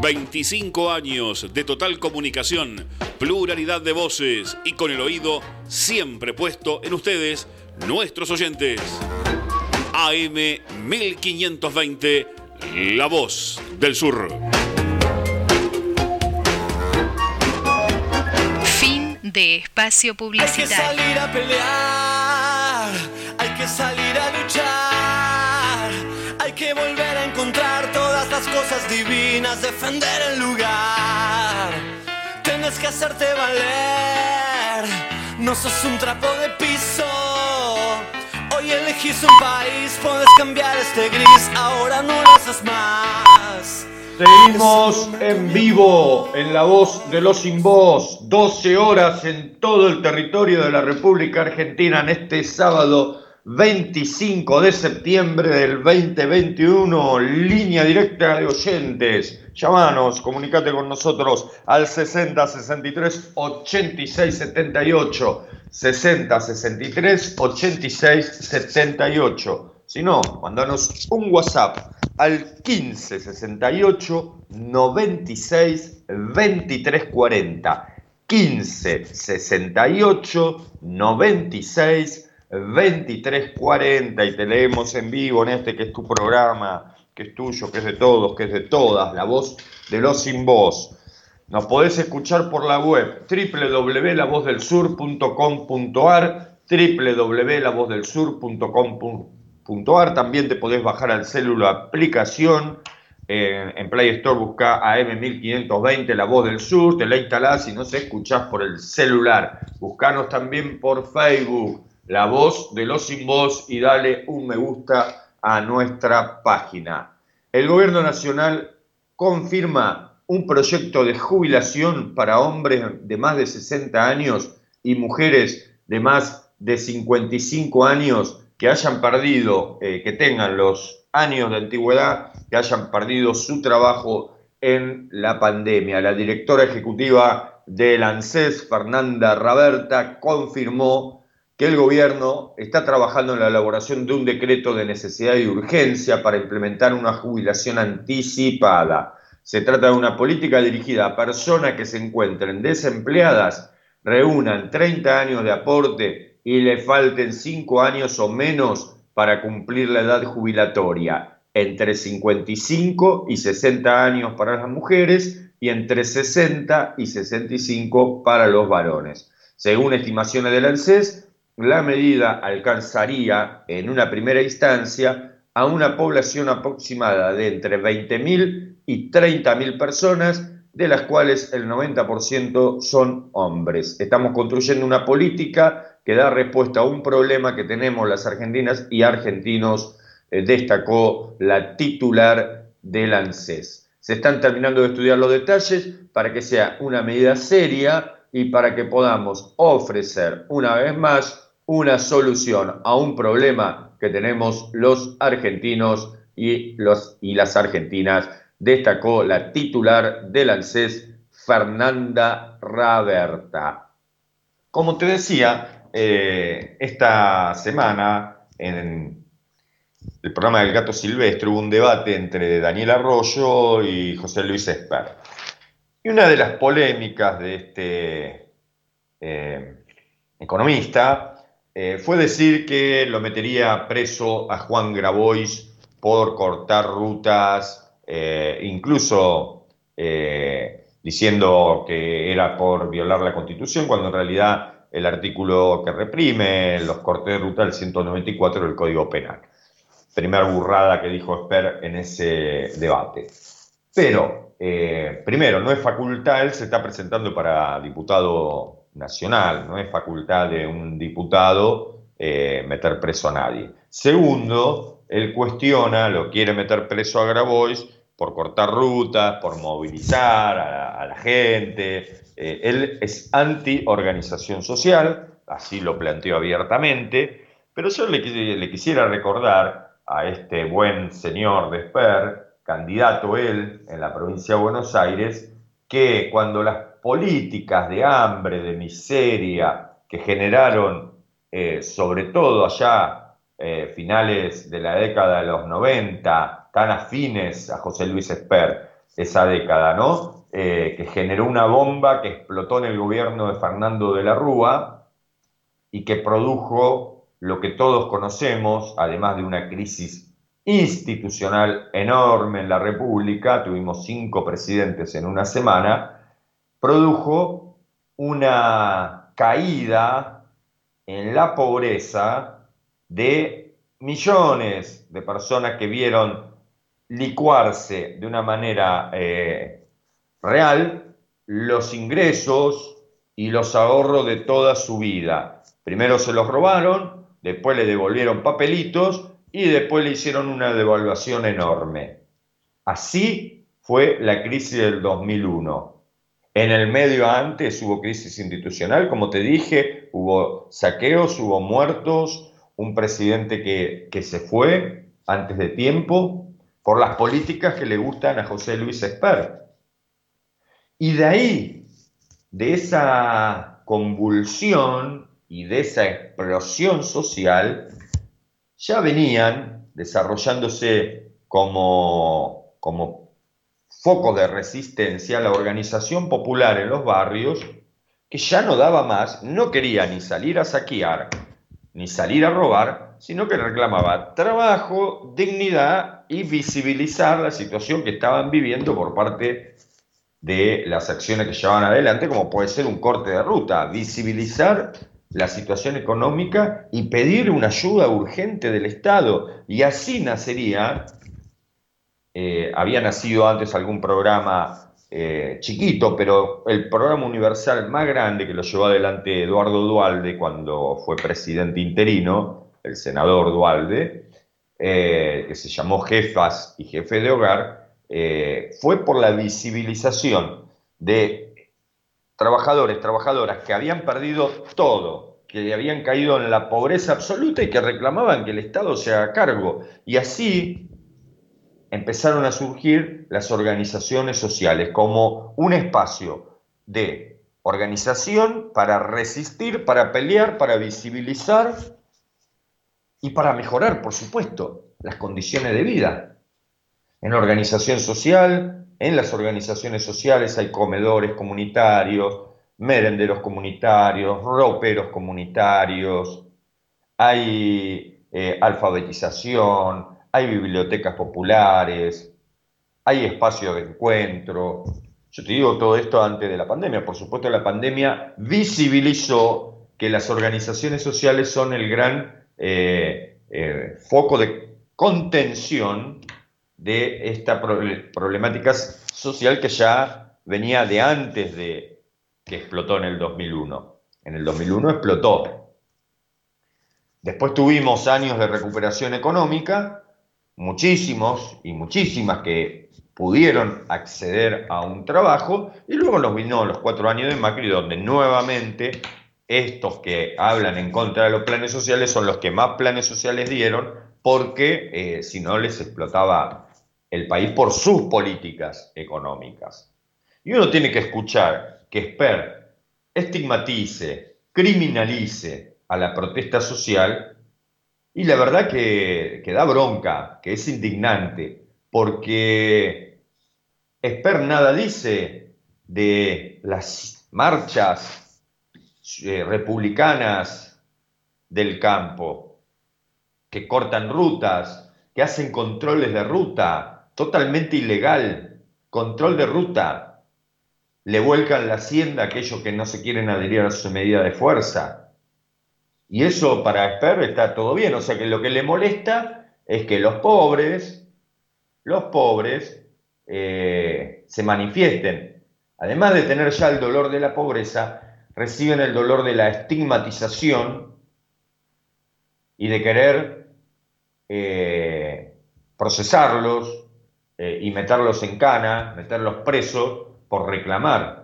25 años de total comunicación, pluralidad de voces y con el oído siempre puesto en ustedes, nuestros oyentes. AM 1520 La Voz del Sur. Fin de espacio Hay que publicitario. salir a pelear, hay que salir a luchar, cosas divinas, defender el lugar. Tienes que hacerte valer, no sos un trapo de piso. Hoy elegís un país, puedes cambiar este gris, ahora no lo haces más. Seguimos en vivo en La Voz de los Sin Voz, 12 horas en todo el territorio de la República Argentina en este sábado 25 de septiembre del 2021, línea directa de oyentes. Llámanos, comunícate con nosotros al 60 63 86 78. 60 63 86 78. Si no, mandanos un WhatsApp al 15 68 96 23 40. 15 68 96 23 40 y te leemos en vivo en este que es tu programa, que es tuyo, que es de todos, que es de todas, la voz de los sin voz. Nos podés escuchar por la web www.lavozdelsur.com.ar www.lavozdelsur.com.ar También te podés bajar al celular aplicación en Play Store busca AM1520 La Voz del Sur, te la instalás y nos escuchás por el celular. Buscanos también por Facebook, La Voz de los Sin Voz y dale un me gusta a nuestra página. El Gobierno Nacional confirma un proyecto de jubilación para hombres de más de 60 años y mujeres de más de 55 años que hayan perdido, eh, que tengan los años de antigüedad, que hayan perdido su trabajo en la pandemia. La directora ejecutiva del ANSES, Fernanda Raberta, confirmó que el gobierno está trabajando en la elaboración de un decreto de necesidad y urgencia para implementar una jubilación anticipada. Se trata de una política dirigida a personas que se encuentren desempleadas, reúnan 30 años de aporte y le falten 5 años o menos para cumplir la edad jubilatoria, entre 55 y 60 años para las mujeres y entre 60 y 65 para los varones. Según estimaciones del ANSES, la medida alcanzaría en una primera instancia a una población aproximada de entre 20.000 y 30.000 personas, de las cuales el 90% son hombres. Estamos construyendo una política que da respuesta a un problema que tenemos las argentinas y argentinos, eh, destacó la titular del ANSES. Se están terminando de estudiar los detalles para que sea una medida seria y para que podamos ofrecer una vez más una solución a un problema que tenemos los argentinos y, los, y las argentinas, destacó la titular del ANSES, Fernanda Raberta. Como te decía, eh, esta semana en el programa del Gato Silvestre hubo un debate entre Daniel Arroyo y José Luis Esper. Y una de las polémicas de este eh, economista eh, fue decir que lo metería preso a Juan Grabois por cortar rutas, eh, incluso eh, diciendo que era por violar la Constitución, cuando en realidad el artículo que reprime los cortes de ruta, el 194 del Código Penal. Primer burrada que dijo Esper en ese debate. Pero, primero, no es facultad, él se está presentando para diputado nacional, no es facultad de un diputado eh, meter preso a nadie. Segundo, él cuestiona, lo quiere meter preso a Grabois por cortar rutas, por movilizar a la, gente. Eh, él es anti-organización social, así lo planteó abiertamente, pero yo le, qui- le quisiera recordar a este buen señor de Esper, candidato él en la provincia de Buenos Aires, que cuando las políticas de hambre, de miseria, que generaron eh, sobre todo allá eh, finales de la década de los 90, tan afines a José Luis Esper esa década, ¿no? Eh, que generó una bomba que explotó en el gobierno de Fernando de la Rúa y que produjo lo que todos conocemos, además de una crisis institucional enorme en la República, tuvimos cinco presidentes en una semana, produjo una caída en la pobreza de millones de personas que vieron licuarse de una manera eh, real los ingresos y los ahorros de toda su vida. Primero se los robaron, después le devolvieron papelitos y después le hicieron una devaluación enorme. Así fue la crisis del 2001. En el medio antes hubo crisis institucional, como te dije, hubo saqueos, hubo muertos, un presidente que, que se fue antes de tiempo por las políticas que le gustan a José Luis Esper. Y de ahí, de esa convulsión y de esa explosión social, ya venían desarrollándose como, como foco de resistencia la organización popular en los barrios, que ya no daba más, no quería ni salir a saquear, ni salir a robar, sino que reclamaba trabajo, dignidad y visibilizar la situación que estaban viviendo por parte de las acciones que llevaban adelante, como puede ser un corte de ruta, visibilizar la situación económica y pedir una ayuda urgente del Estado. Y así nacería, eh, había nacido antes algún programa eh, chiquito, pero el programa universal más grande que lo llevó adelante Eduardo Dualde cuando fue presidente interino, el senador Dualde, eh, que se llamó Jefas y Jefe de Hogar, fue por la visibilización de trabajadores, trabajadoras que habían perdido todo, que habían caído en la pobreza absoluta y que reclamaban que el Estado se haga cargo. Y así empezaron a surgir las organizaciones sociales como un espacio de organización para resistir, para pelear, para visibilizar y para mejorar, por supuesto, las condiciones de vida. En organización social, en las organizaciones sociales hay comedores comunitarios, merenderos comunitarios, roperos comunitarios, hay eh, alfabetización, hay bibliotecas populares, hay espacios de encuentro. Yo te digo todo esto antes de la pandemia. Por supuesto, la pandemia visibilizó que las organizaciones sociales son el gran eh, eh, foco de contención de esta problemática social que ya venía de antes de que explotó en el 2001. En el 2001 explotó. Después tuvimos años de recuperación económica, muchísimos y muchísimas que pudieron acceder a un trabajo, y luego nos vino los cuatro años de Macri, donde nuevamente estos que hablan en contra de los planes sociales son los que más planes sociales dieron, porque eh, si no les explotaba el país por sus políticas económicas. Y uno tiene que escuchar que Esper estigmatice, criminalice a la protesta social y la verdad que, da bronca, que es indignante, porque Esper nada dice de las marchas eh, republicanas del campo, que cortan rutas, que hacen controles de ruta, totalmente ilegal, control de ruta, le vuelcan la hacienda a aquellos que no se quieren adherir a su medida de fuerza. Y eso para Esper está todo bien, o sea que lo que le molesta es que los pobres, los pobres, eh, se manifiesten. Además de tener ya el dolor de la pobreza, reciben el dolor de la estigmatización y de querer eh, procesarlos, eh, y meterlos en cana, meterlos presos por reclamar.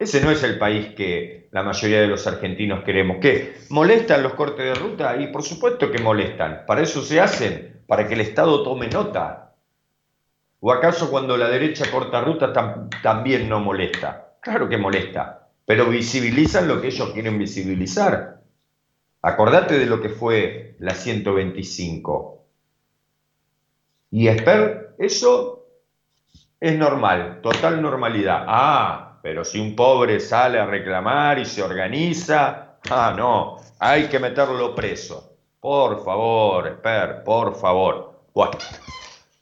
Ese no es el país que la mayoría de los argentinos queremos. ¿Qué? ¿Molestan los cortes de ruta? Y por supuesto que molestan. Para eso se hacen, para que el Estado tome nota. ¿O acaso cuando la derecha corta ruta también no molesta? Claro que molesta, pero visibilizan lo que ellos quieren visibilizar. Acordate de lo que fue la 125. Y Esper, eso es normal, total normalidad. Ah, pero si un pobre sale a reclamar y se organiza, ah, no, hay que meterlo preso. Por favor, Esper, por favor. Bueno,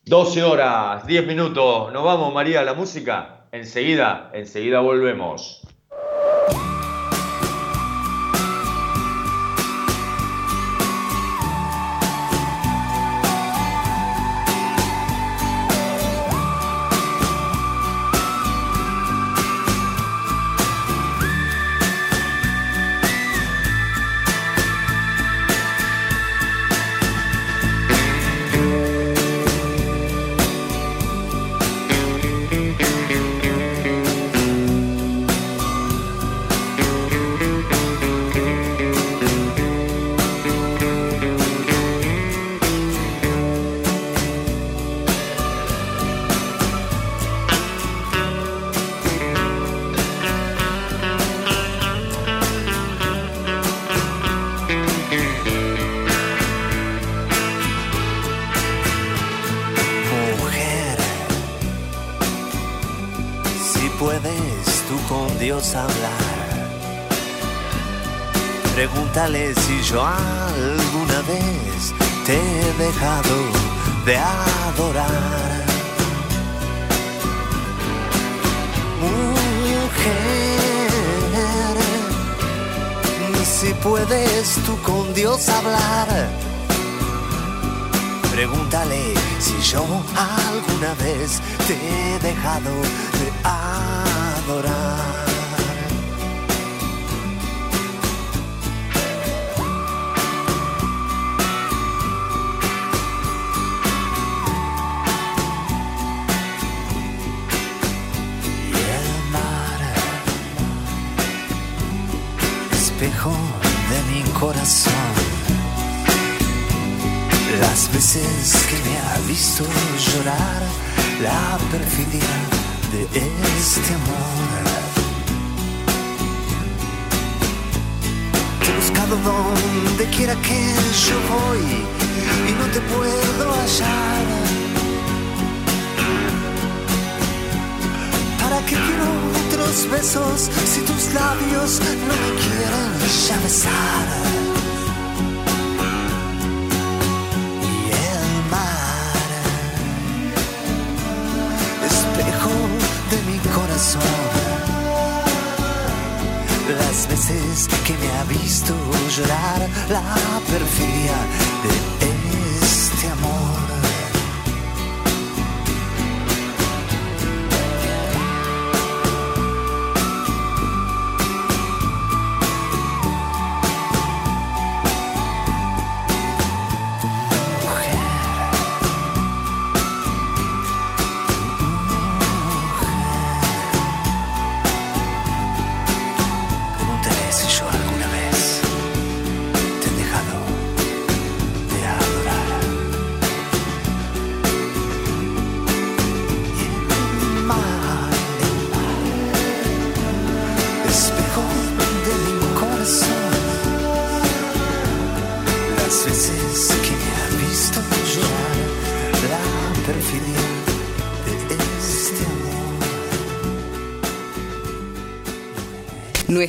12 horas, 10 minutos, nos vamos María a la música. Enseguida, enseguida volvemos. Yeah.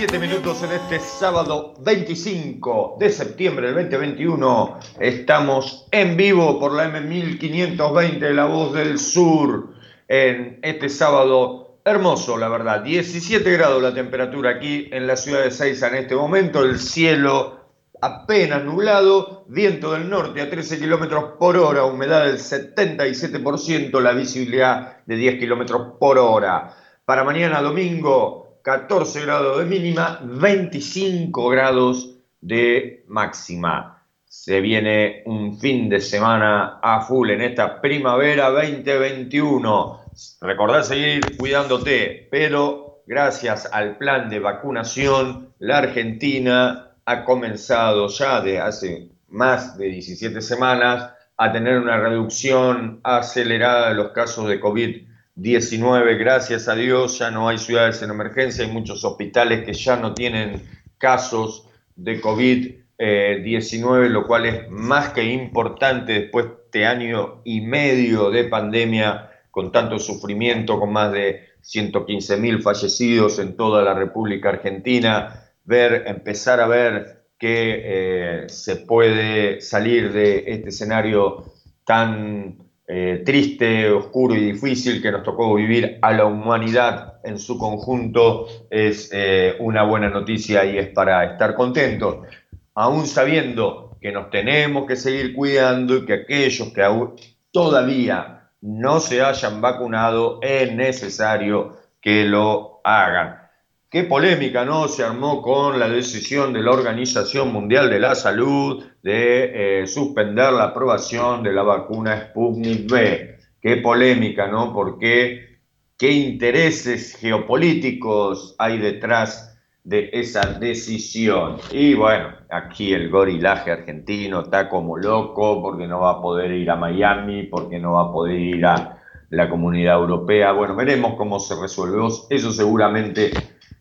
17 minutos en este sábado 25 de septiembre del 2021. Estamos en vivo por la M1520 de La Voz del Sur en este sábado hermoso, la verdad. 17 grados la temperatura aquí en la ciudad de Seiza en este momento. El cielo apenas nublado, viento del norte a 13 kilómetros por hora, humedad del 77%, la visibilidad de 10 kilómetros por hora. Para mañana domingo, 14 grados de mínima, 25 grados de máxima. Se viene un fin de semana a full en esta primavera 2021. Recordá seguir cuidándote, pero gracias al plan de vacunación, la Argentina ha comenzado ya de hace más de 17 semanas a tener una reducción acelerada de los casos de COVID-19. Gracias a Dios ya no hay ciudades en emergencia, hay muchos hospitales que ya no tienen casos de COVID-19, lo cual es más que importante después de este año y medio de pandemia con tanto sufrimiento, con más de 115 mil fallecidos en toda la República Argentina, ver, empezar a ver que eh, se puede salir de este escenario tan eh, triste, oscuro y difícil que nos tocó vivir a la humanidad en su conjunto, es eh, una buena noticia y es para estar contentos, aún sabiendo que nos tenemos que seguir cuidando y que aquellos que aún todavía no se hayan vacunado, es necesario que lo hagan. Qué polémica, ¿no? Se armó con la decisión de la Organización Mundial de la Salud de eh, suspender la aprobación de la vacuna Sputnik V. Qué polémica, ¿no? Porque qué intereses geopolíticos hay detrás de esa decisión. Y bueno, aquí el gorilaje argentino está como loco porque no va a poder ir a Miami, porque no va a poder ir a la comunidad europea. Bueno, veremos cómo se resuelve. Eso seguramente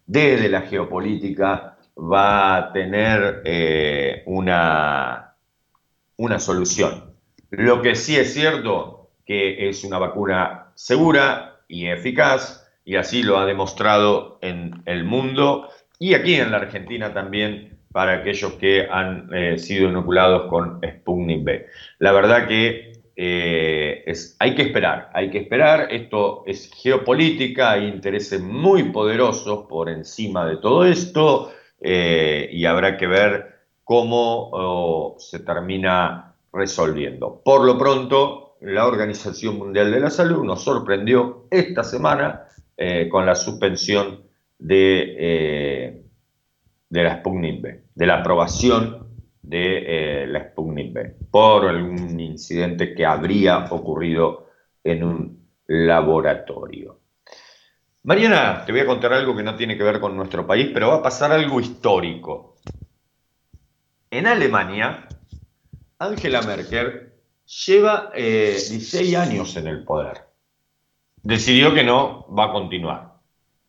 desde la geopolítica va a tener eh, una, una solución. Lo que sí es cierto que es una vacuna segura y eficaz, y así lo ha demostrado en el mundo y aquí en la Argentina también para aquellos que han eh, sido inoculados con Sputnik B. La verdad que eh, hay que esperar, hay que esperar, esto es geopolítica, hay intereses muy poderosos por encima de todo esto eh, y habrá que ver cómo se termina resolviendo. Por lo pronto, la Organización Mundial de la Salud nos sorprendió esta semana con la suspensión de, de la Sputnik de la aprobación de la Sputnik B, por algún incidente que habría ocurrido en un laboratorio. Mariana, te voy a contar algo que no tiene que ver con nuestro país, pero va a pasar algo histórico. En Alemania, Angela Merkel lleva 16 años en el poder. Decidió que no va a continuar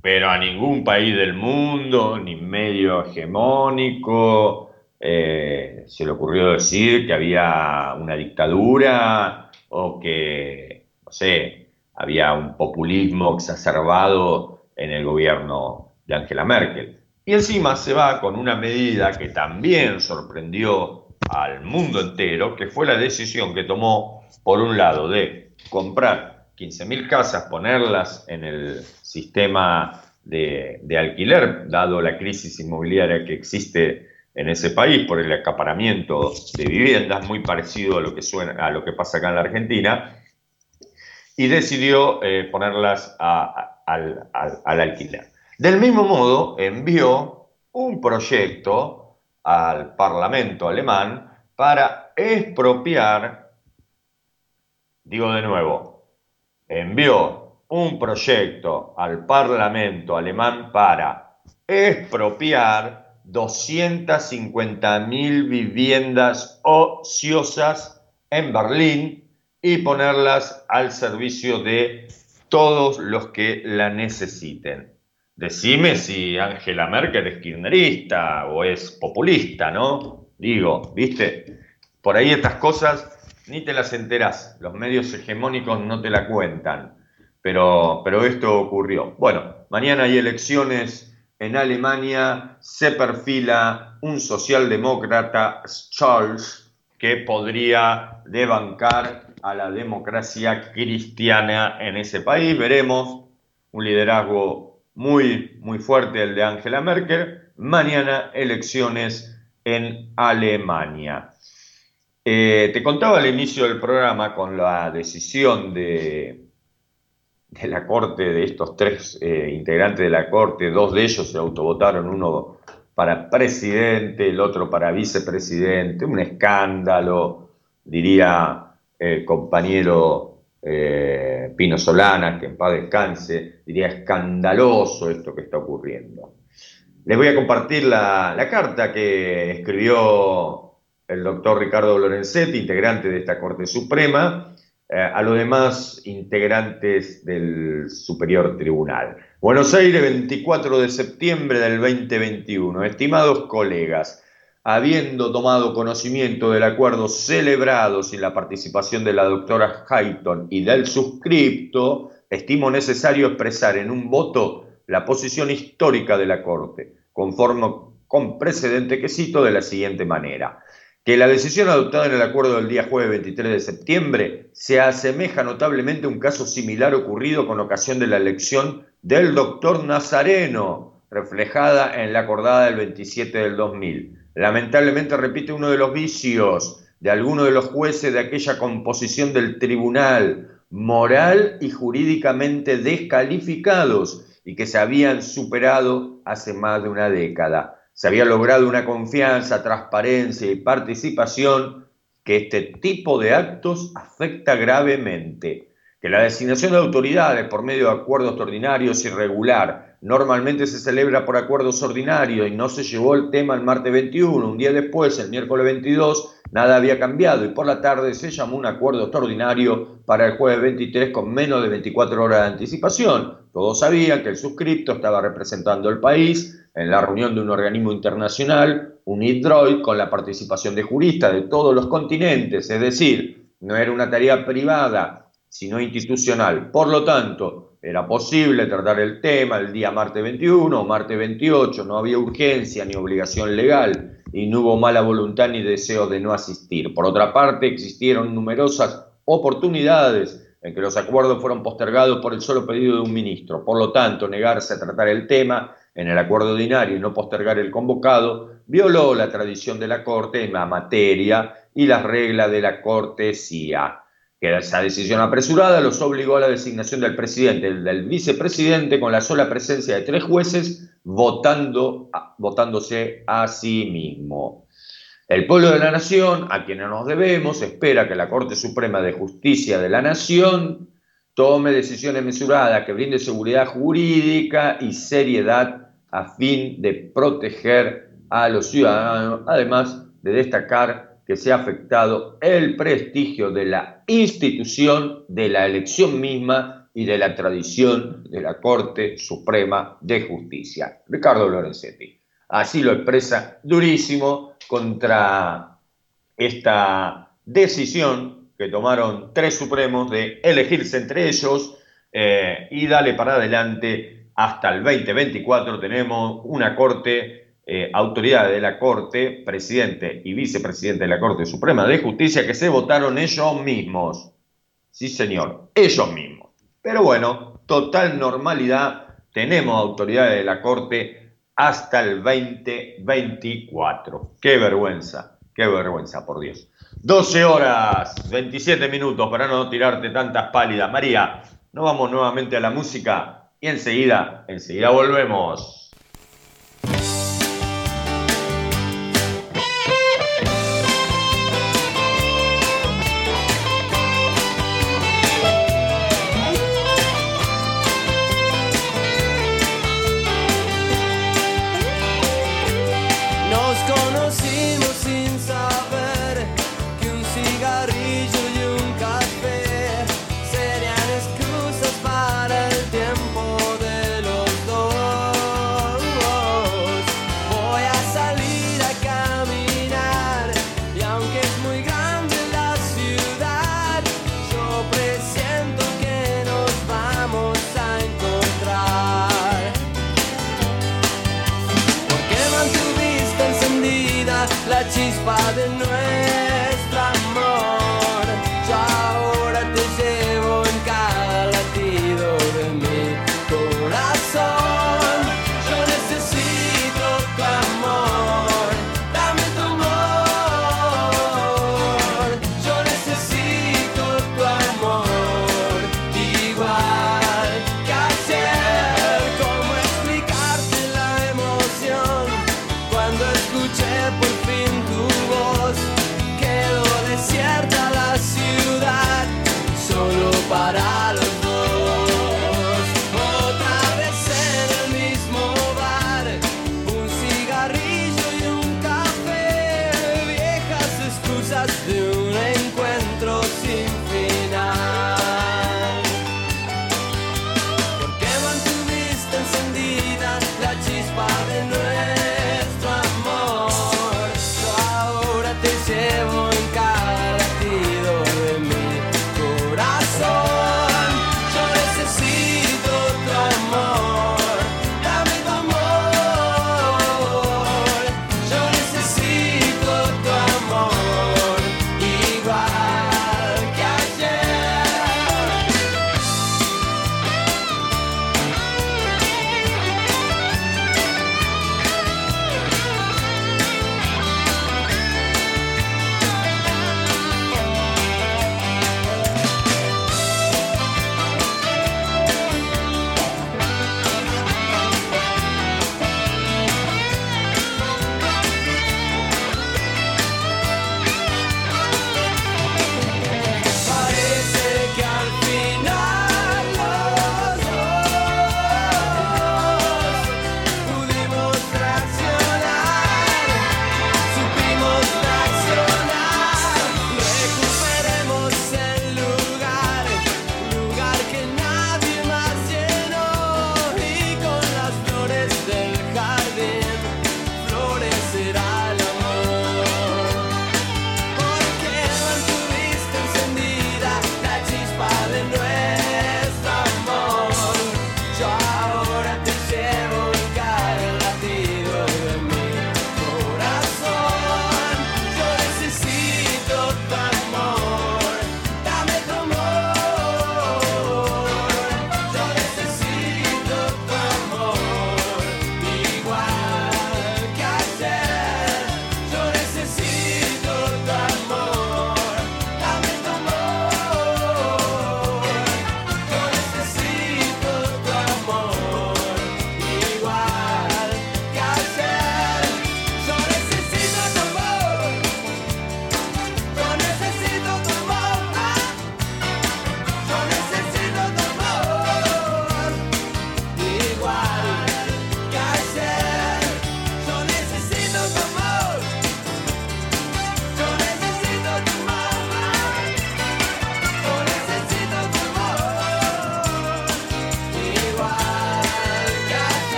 pero a ningún país del mundo, ni medio hegemónico, eh, se le ocurrió decir que había una dictadura o que, no sé, había un populismo exacerbado en el gobierno de Angela Merkel. Y encima se va con una medida que también sorprendió al mundo entero, que fue la decisión que tomó, por un lado, de comprar 15.000 casas, ponerlas en el sistema de, alquiler, dado la crisis inmobiliaria que existe en ese país por el acaparamiento de viviendas, muy parecido a lo que, suena, a lo que pasa acá en la Argentina, y decidió eh, ponerlas al, al alquiler. Del mismo modo, envió un proyecto al Parlamento alemán para expropiar, digo de nuevo, envió un proyecto al Parlamento alemán para expropiar 250.000 viviendas ociosas en Berlín y ponerlas al servicio de todos los que la necesiten. Decime si Angela Merkel es kirchnerista o es populista, ¿no? Digo, ¿viste? Por ahí estas cosas ni te las enterás, los medios hegemónicos no te la cuentan, pero, pero esto ocurrió. Bueno, mañana hay elecciones en Alemania, se perfila un socialdemócrata, Charles, que podría debancar a la democracia cristiana en ese país. Veremos un liderazgo muy, muy fuerte el de Angela Merkel. Mañana elecciones en Alemania. Eh, te contaba al inicio del programa con la decisión de, de la Corte, de estos tres eh, integrantes de la Corte, dos de ellos se autovotaron, uno para presidente, el otro para vicepresidente, un escándalo, diría el compañero eh, Pino Solana, que en paz descanse, diría escandaloso esto que está ocurriendo. Les voy a compartir la, la carta que escribió el doctor Ricardo Lorenzetti, integrante de esta Corte Suprema, eh, a los demás integrantes del Superior Tribunal. Buenos Aires, 24 de septiembre del 2021. Estimados colegas, habiendo tomado conocimiento del acuerdo celebrado sin la participación de la doctora Hayton y del suscripto, estimo necesario expresar en un voto la posición histórica de la Corte, conforme con precedente que cito de la siguiente manera que la decisión adoptada en el acuerdo del día jueves 23 de septiembre se asemeja notablemente a un caso similar ocurrido con ocasión de la elección del doctor Nazareno, reflejada en la acordada del 27 del 2000. Lamentablemente repite uno de los vicios de algunos de los jueces de aquella composición del tribunal, moral y jurídicamente descalificados y que se habían superado hace más de una década se había logrado una confianza, transparencia y participación que este tipo de actos afecta gravemente, que la designación de autoridades por medio de acuerdos ordinarios irregular normalmente se celebra por acuerdos ordinarios y no se llevó el tema el martes 21. Un día después, el miércoles 22, nada había cambiado y por la tarde se llamó un acuerdo extraordinario para el jueves 23 con menos de 24 horas de anticipación. Todos sabían que el suscripto estaba representando el país en la reunión de un organismo internacional, un IDROID, con la participación de juristas de todos los continentes, es decir, no era una tarea privada, sino institucional. Por lo tanto, era posible tratar el tema el día martes 21 o martes 28, no había urgencia ni obligación legal y no hubo mala voluntad ni deseo de no asistir. Por otra parte, existieron numerosas oportunidades en que los acuerdos fueron postergados por el solo pedido de un ministro. Por lo tanto, negarse a tratar el tema en el acuerdo ordinario y no postergar el convocado violó la tradición de la Corte en la materia y las reglas de la cortesía que esa decisión apresurada los obligó a la designación del presidente y del vicepresidente con la sola presencia de tres jueces votando, votándose a sí mismo. El pueblo de la nación, a quienes nos debemos, espera que la Corte Suprema de Justicia de la Nación tome decisiones mesuradas que brinde seguridad jurídica y seriedad a fin de proteger a los ciudadanos, además de destacar que se ha afectado el prestigio de la institución, de la elección misma y de la tradición de la Corte Suprema de Justicia. Ricardo Lorenzetti. Así lo expresa durísimo contra esta decisión que tomaron tres supremos de elegirse entre ellos eh, y dale para adelante hasta el 2024 tenemos una corte eh, autoridades de la Corte, presidente y vicepresidente de la Corte Suprema de Justicia, que se votaron ellos mismos. Sí, señor, ellos mismos. Pero bueno, total normalidad, tenemos autoridades de la Corte hasta el 2024. Qué vergüenza, qué vergüenza, por Dios. 12 horas, 27 minutos para no tirarte tantas pálidas. María, nos vamos nuevamente a la música y enseguida, enseguida volvemos.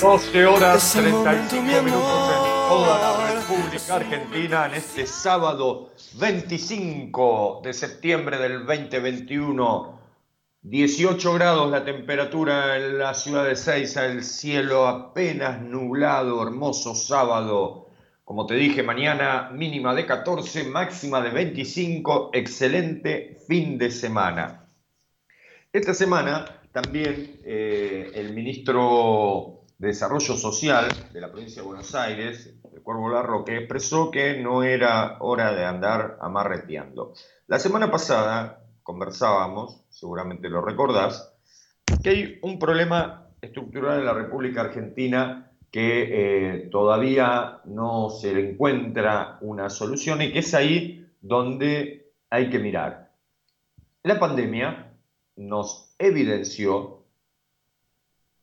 12 horas Es el momento, 35 mi minutos en toda la. República Argentina en este sábado 25 de septiembre del 2021. 18 grados la temperatura en la ciudad de Seiza, el cielo apenas nublado, hermoso sábado. Como te dije, mañana mínima de 14, máxima de 25, excelente fin de semana. Esta semana también eh, el ministro de Desarrollo Social de la provincia de Buenos Aires, el Cuervo Larroque, expresó que no era hora de andar amarreteando. La semana pasada conversábamos, seguramente lo recordás, que hay un problema estructural en la República Argentina que eh, todavía no se encuentra una solución y que es ahí donde hay que mirar. La pandemia nos evidenció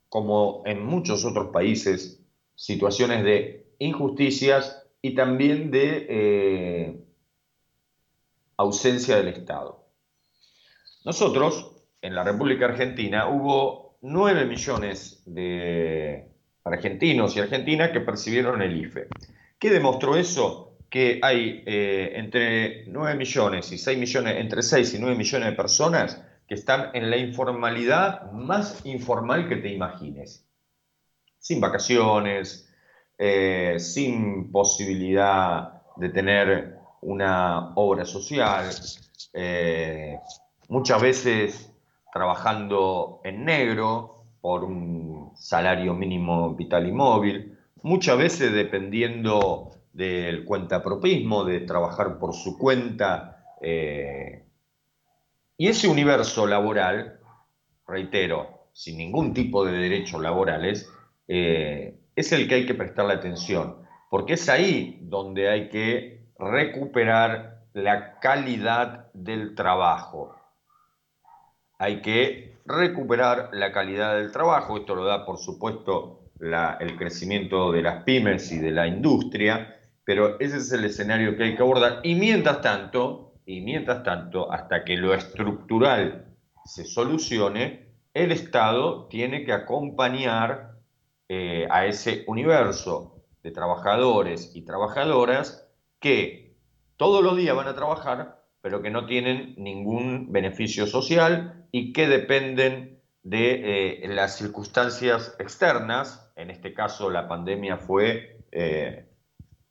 como en muchos otros países, situaciones de injusticias y también de eh, ausencia del Estado. Nosotros, en la República Argentina, hubo 9 millones de argentinos y argentinas que percibieron el IFE. ¿Qué demostró eso? Que hay eh, entre 9 millones y 6 millones, entre 6 y 9 millones de personas que están en la informalidad más informal que te imagines. Sin vacaciones, eh, sin posibilidad de tener una obra social, eh, muchas veces trabajando en negro por un salario mínimo vital y móvil, muchas veces dependiendo del cuentapropismo, de trabajar por su cuenta. Eh, y ese universo laboral, reitero, sin ningún tipo de derechos laborales, eh, es el que hay que prestarle atención, porque es ahí donde hay que recuperar la calidad del trabajo. Hay que recuperar la calidad del trabajo, esto lo da por supuesto el crecimiento de las pymes y de la industria, pero ese es el escenario que hay que abordar. Y mientras tanto, y mientras tanto, hasta que lo estructural se solucione, el Estado tiene que acompañar eh, a ese universo de trabajadores y trabajadoras que todos los días van a trabajar, pero que no tienen ningún beneficio social y que dependen de eh, las circunstancias externas. En este caso, la pandemia fue eh,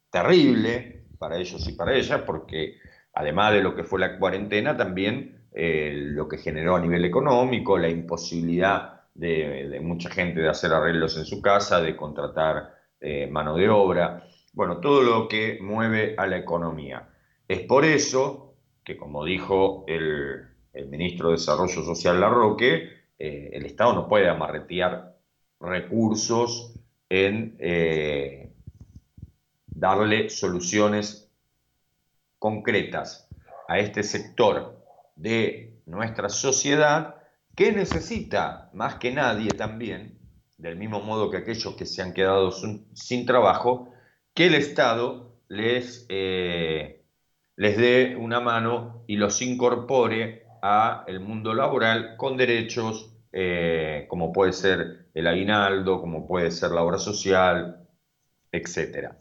terrible para ellos y para ellas, porque además de lo que fue la cuarentena, también lo que generó a nivel económico, la imposibilidad de, mucha gente de hacer arreglos en su casa, de contratar eh, mano de obra, bueno, todo lo que mueve a la economía. Es por eso que, como dijo el, ministro de Desarrollo Social Larroque, eh, el Estado no puede amarretear recursos en eh, darle soluciones concretas a este sector de nuestra sociedad ¿Qué necesita más que nadie también, del mismo modo que aquellos que se han quedado sin, trabajo, que el Estado les, eh, les dé una mano y los incorpore a el mundo laboral con derechos eh, como puede ser el aguinaldo, como puede ser la obra social, etc.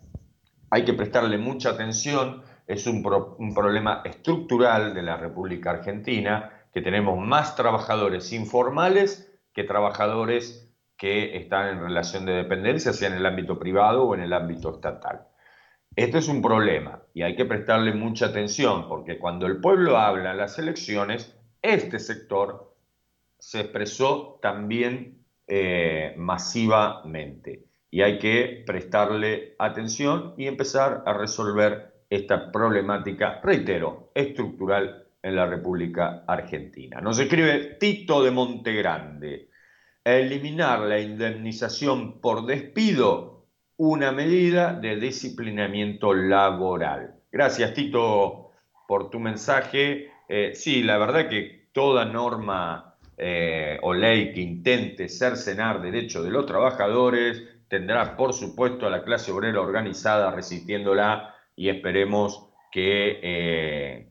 Hay que prestarle mucha atención, es un, problema estructural de la República Argentina, que tenemos más trabajadores informales que trabajadores que están en relación de dependencia, sea en el ámbito privado o en el ámbito estatal. Esto es un problema y hay que prestarle mucha atención porque cuando el pueblo habla en las elecciones, este sector se expresó también eh, masivamente y hay que prestarle atención y empezar a resolver esta problemática, reitero, estructural en la República Argentina. Nos escribe Tito de Montegrande. Eliminar la indemnización por despido, una medida de disciplinamiento laboral. Gracias, Tito, por tu mensaje. Eh, sí, la verdad que toda norma eh, o ley que intente cercenar derechos de los trabajadores tendrá, por supuesto, a la clase obrera organizada resistiéndola y esperemos que eh,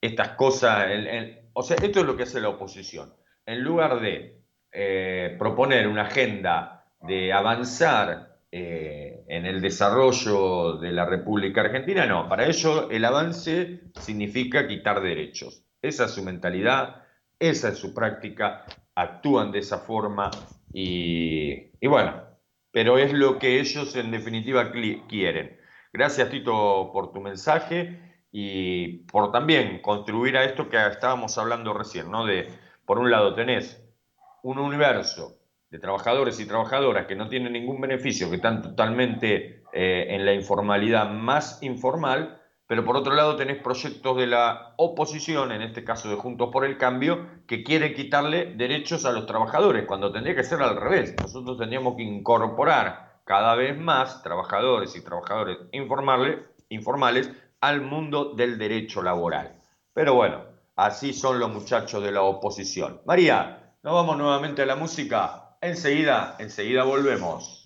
estas cosas, o sea, esto es lo que hace la oposición. En lugar de eh, proponer una agenda de avanzar eh, en el desarrollo de la República Argentina, no, para ello el avance significa quitar derechos. Esa es su mentalidad, esa es su práctica, actúan de esa forma y bueno, pero es lo que ellos en definitiva quieren. Gracias Tito por tu mensaje y por también contribuir a esto que estábamos hablando recién, ¿no? De, por un lado, tenés un universo de trabajadores y trabajadoras que no tienen ningún beneficio, que están totalmente eh, en la informalidad más informal, pero por otro lado tenés proyectos de la oposición, en este caso de Juntos por el Cambio, que quiere quitarle derechos a los trabajadores, cuando tendría que ser al revés. Nosotros tendríamos que incorporar cada vez más trabajadores y trabajadores informales, informales al mundo del derecho laboral. Pero bueno, así son los muchachos de la oposición. María, nos vamos nuevamente a la música. Enseguida, enseguida volvemos.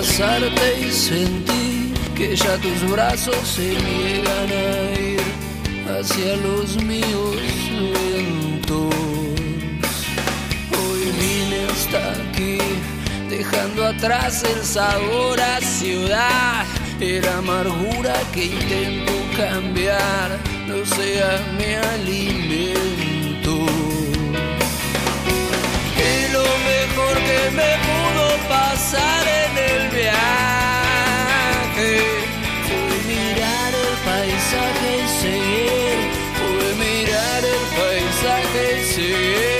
abrazarte y sentir que ya tus brazos se niegan a ir hacia los míos lentos. Hoy vine hasta aquí, dejando atrás el sabor a ciudad. Era amargura que intento cambiar, no sea mi alimento. Mejor que me pudo pasar en el viaje fue mirar el paisaje y seguir, fue mirar el paisaje y seguir.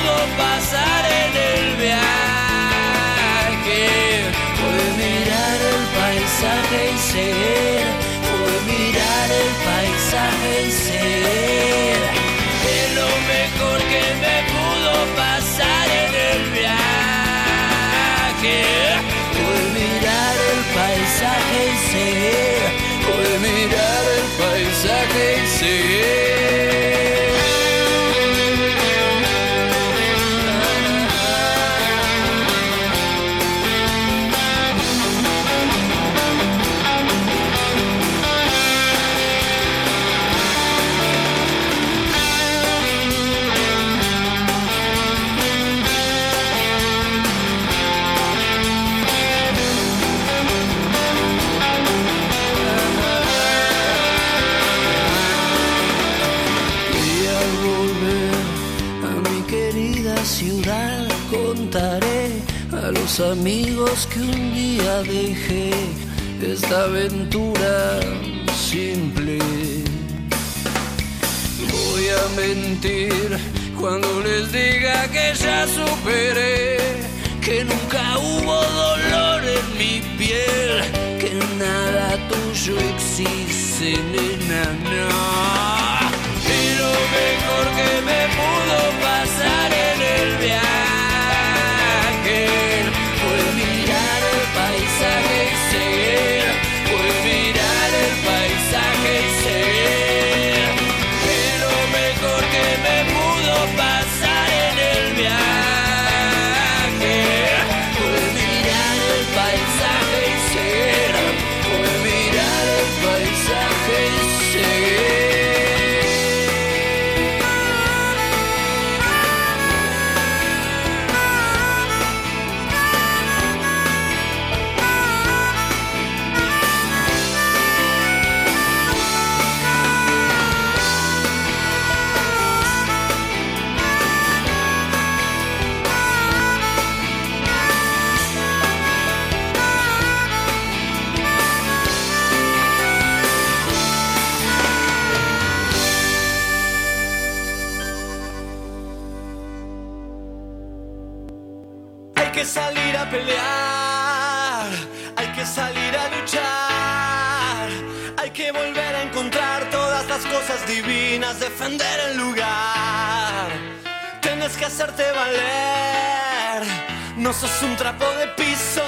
pasar en el viaje fue mirar el paisaje y seguir, fue mirar el paisaje y seguir. Y lo mejor que me pudo pasar en el viaje fue mirar el paisaje y seguir, fue mirar el paisaje y seguir. Amigos que un día dejé esta aventura simple. Voy a mentir cuando les diga que ya superé, que nunca hubo dolor en mi piel, que nada tuyo existe, nena, no. Y lo mejor que me pudo pasar en el viaje defender el lugar. Tienes que hacerte valer, no sos un trapo de piso.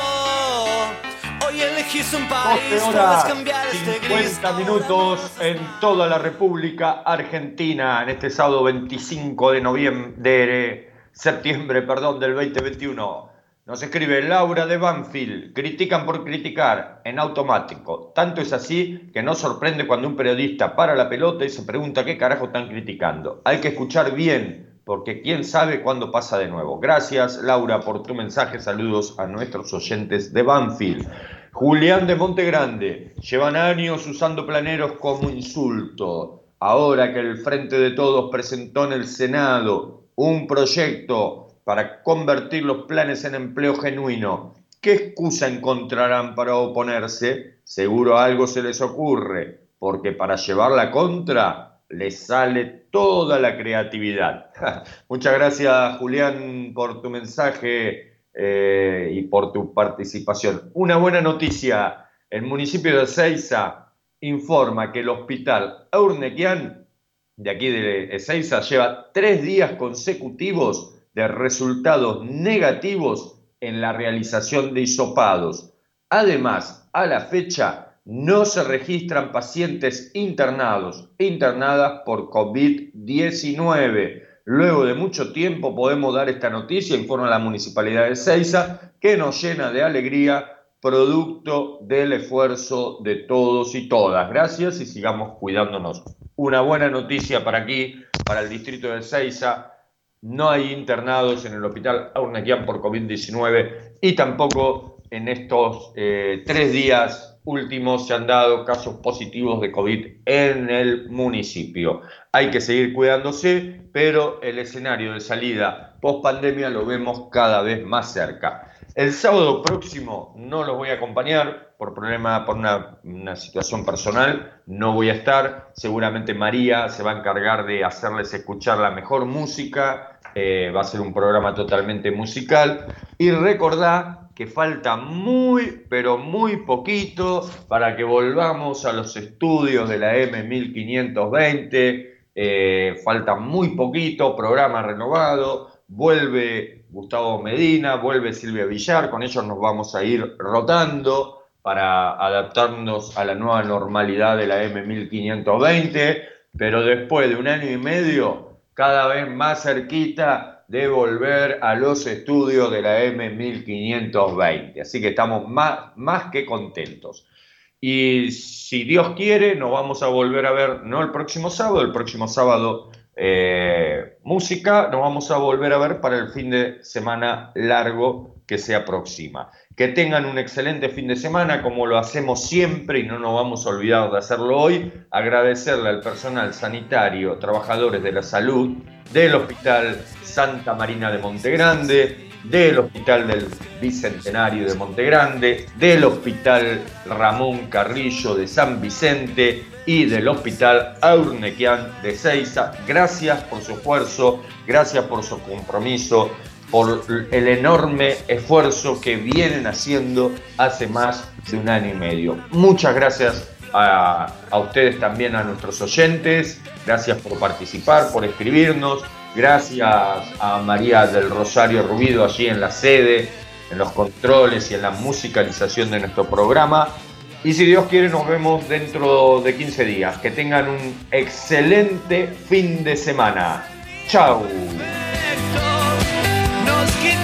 Hoy elegís un 12 país, puedes horas cambiar este gris. 50 minutos en toda la República Argentina en este sábado 25 de noviembre, de septiembre, perdón, del 2021. Nos escribe Laura de Banfield, critican por criticar en automático. Tanto es así que no sorprende cuando un periodista para la pelota y se pregunta qué carajo están criticando. Hay que escuchar bien, porque quién sabe cuándo pasa de nuevo. Gracias Laura por tu mensaje, saludos a nuestros oyentes de Banfield. Julián de Montegrande, llevan años usando planeros como insulto. Ahora que el Frente de Todos presentó en el Senado un proyecto para convertir los planes en empleo genuino. ¿Qué excusa encontrarán para oponerse? Seguro algo se les ocurre, porque para llevar la contra les sale toda la creatividad. (laughs) Muchas gracias Julián por tu mensaje eh, y por tu participación. Una buena noticia, el municipio de Ezeiza informa que el hospital Aurnequian de aquí de Ezeiza lleva tres días consecutivos de resultados negativos en la realización de hisopados. Además, a la fecha no se registran pacientes internados internadas por COVID-19. Luego de mucho tiempo podemos dar esta noticia, informa la Municipalidad de Ceiza, que nos llena de alegría, producto del esfuerzo de todos y todas. Gracias y sigamos cuidándonos. Una buena noticia para aquí, para el distrito de Ceiza. No hay internados en el hospital Aurnequian por COVID-19 y tampoco en estos eh, tres días últimos se han dado casos positivos de COVID en el municipio. Hay que seguir cuidándose, pero el escenario de salida post pandemia lo vemos cada vez más cerca. El sábado próximo no los voy a acompañar por problema, por una, una, situación personal, no voy a estar. Seguramente María se va a encargar de hacerles escuchar la mejor música. Eh, va a ser un programa totalmente musical. Y recordá que falta muy, pero muy poquito para que volvamos a los estudios de la M1520. Eh, falta muy poquito, programa renovado, vuelve Gustavo Medina, vuelve Silvia Villar, con ellos nos vamos a ir rotando para adaptarnos a la nueva normalidad de la M1520, pero después de un año y medio, cada vez más cerquita de volver a los estudios de la M1520. Así que estamos más, más que contentos. Y si Dios quiere, nos vamos a volver a ver, no el próximo sábado, el próximo sábado eh, música, nos vamos a volver a ver para el fin de semana largo que se aproxima. Que tengan un excelente fin de semana, como lo hacemos siempre y no nos vamos a olvidar de hacerlo hoy. Agradecerle al personal sanitario, trabajadores de la salud, del Hospital Santa Marina de Montegrande, del Hospital del Bicentenario de Montegrande, del Hospital Ramón Carrillo de San Vicente y del Hospital Aurnequian de Ceiza. Gracias por su esfuerzo, gracias por su compromiso, por el enorme esfuerzo que vienen haciendo hace más de un año y medio. Muchas gracias a, ustedes también, a nuestros oyentes. Gracias por participar, por escribirnos. Gracias a María del Rosario Rubido allí en la sede, en los controles y en la musicalización de nuestro programa. Y si Dios quiere, nos vemos dentro de 15 días. Que tengan un excelente fin de semana. Chao. Get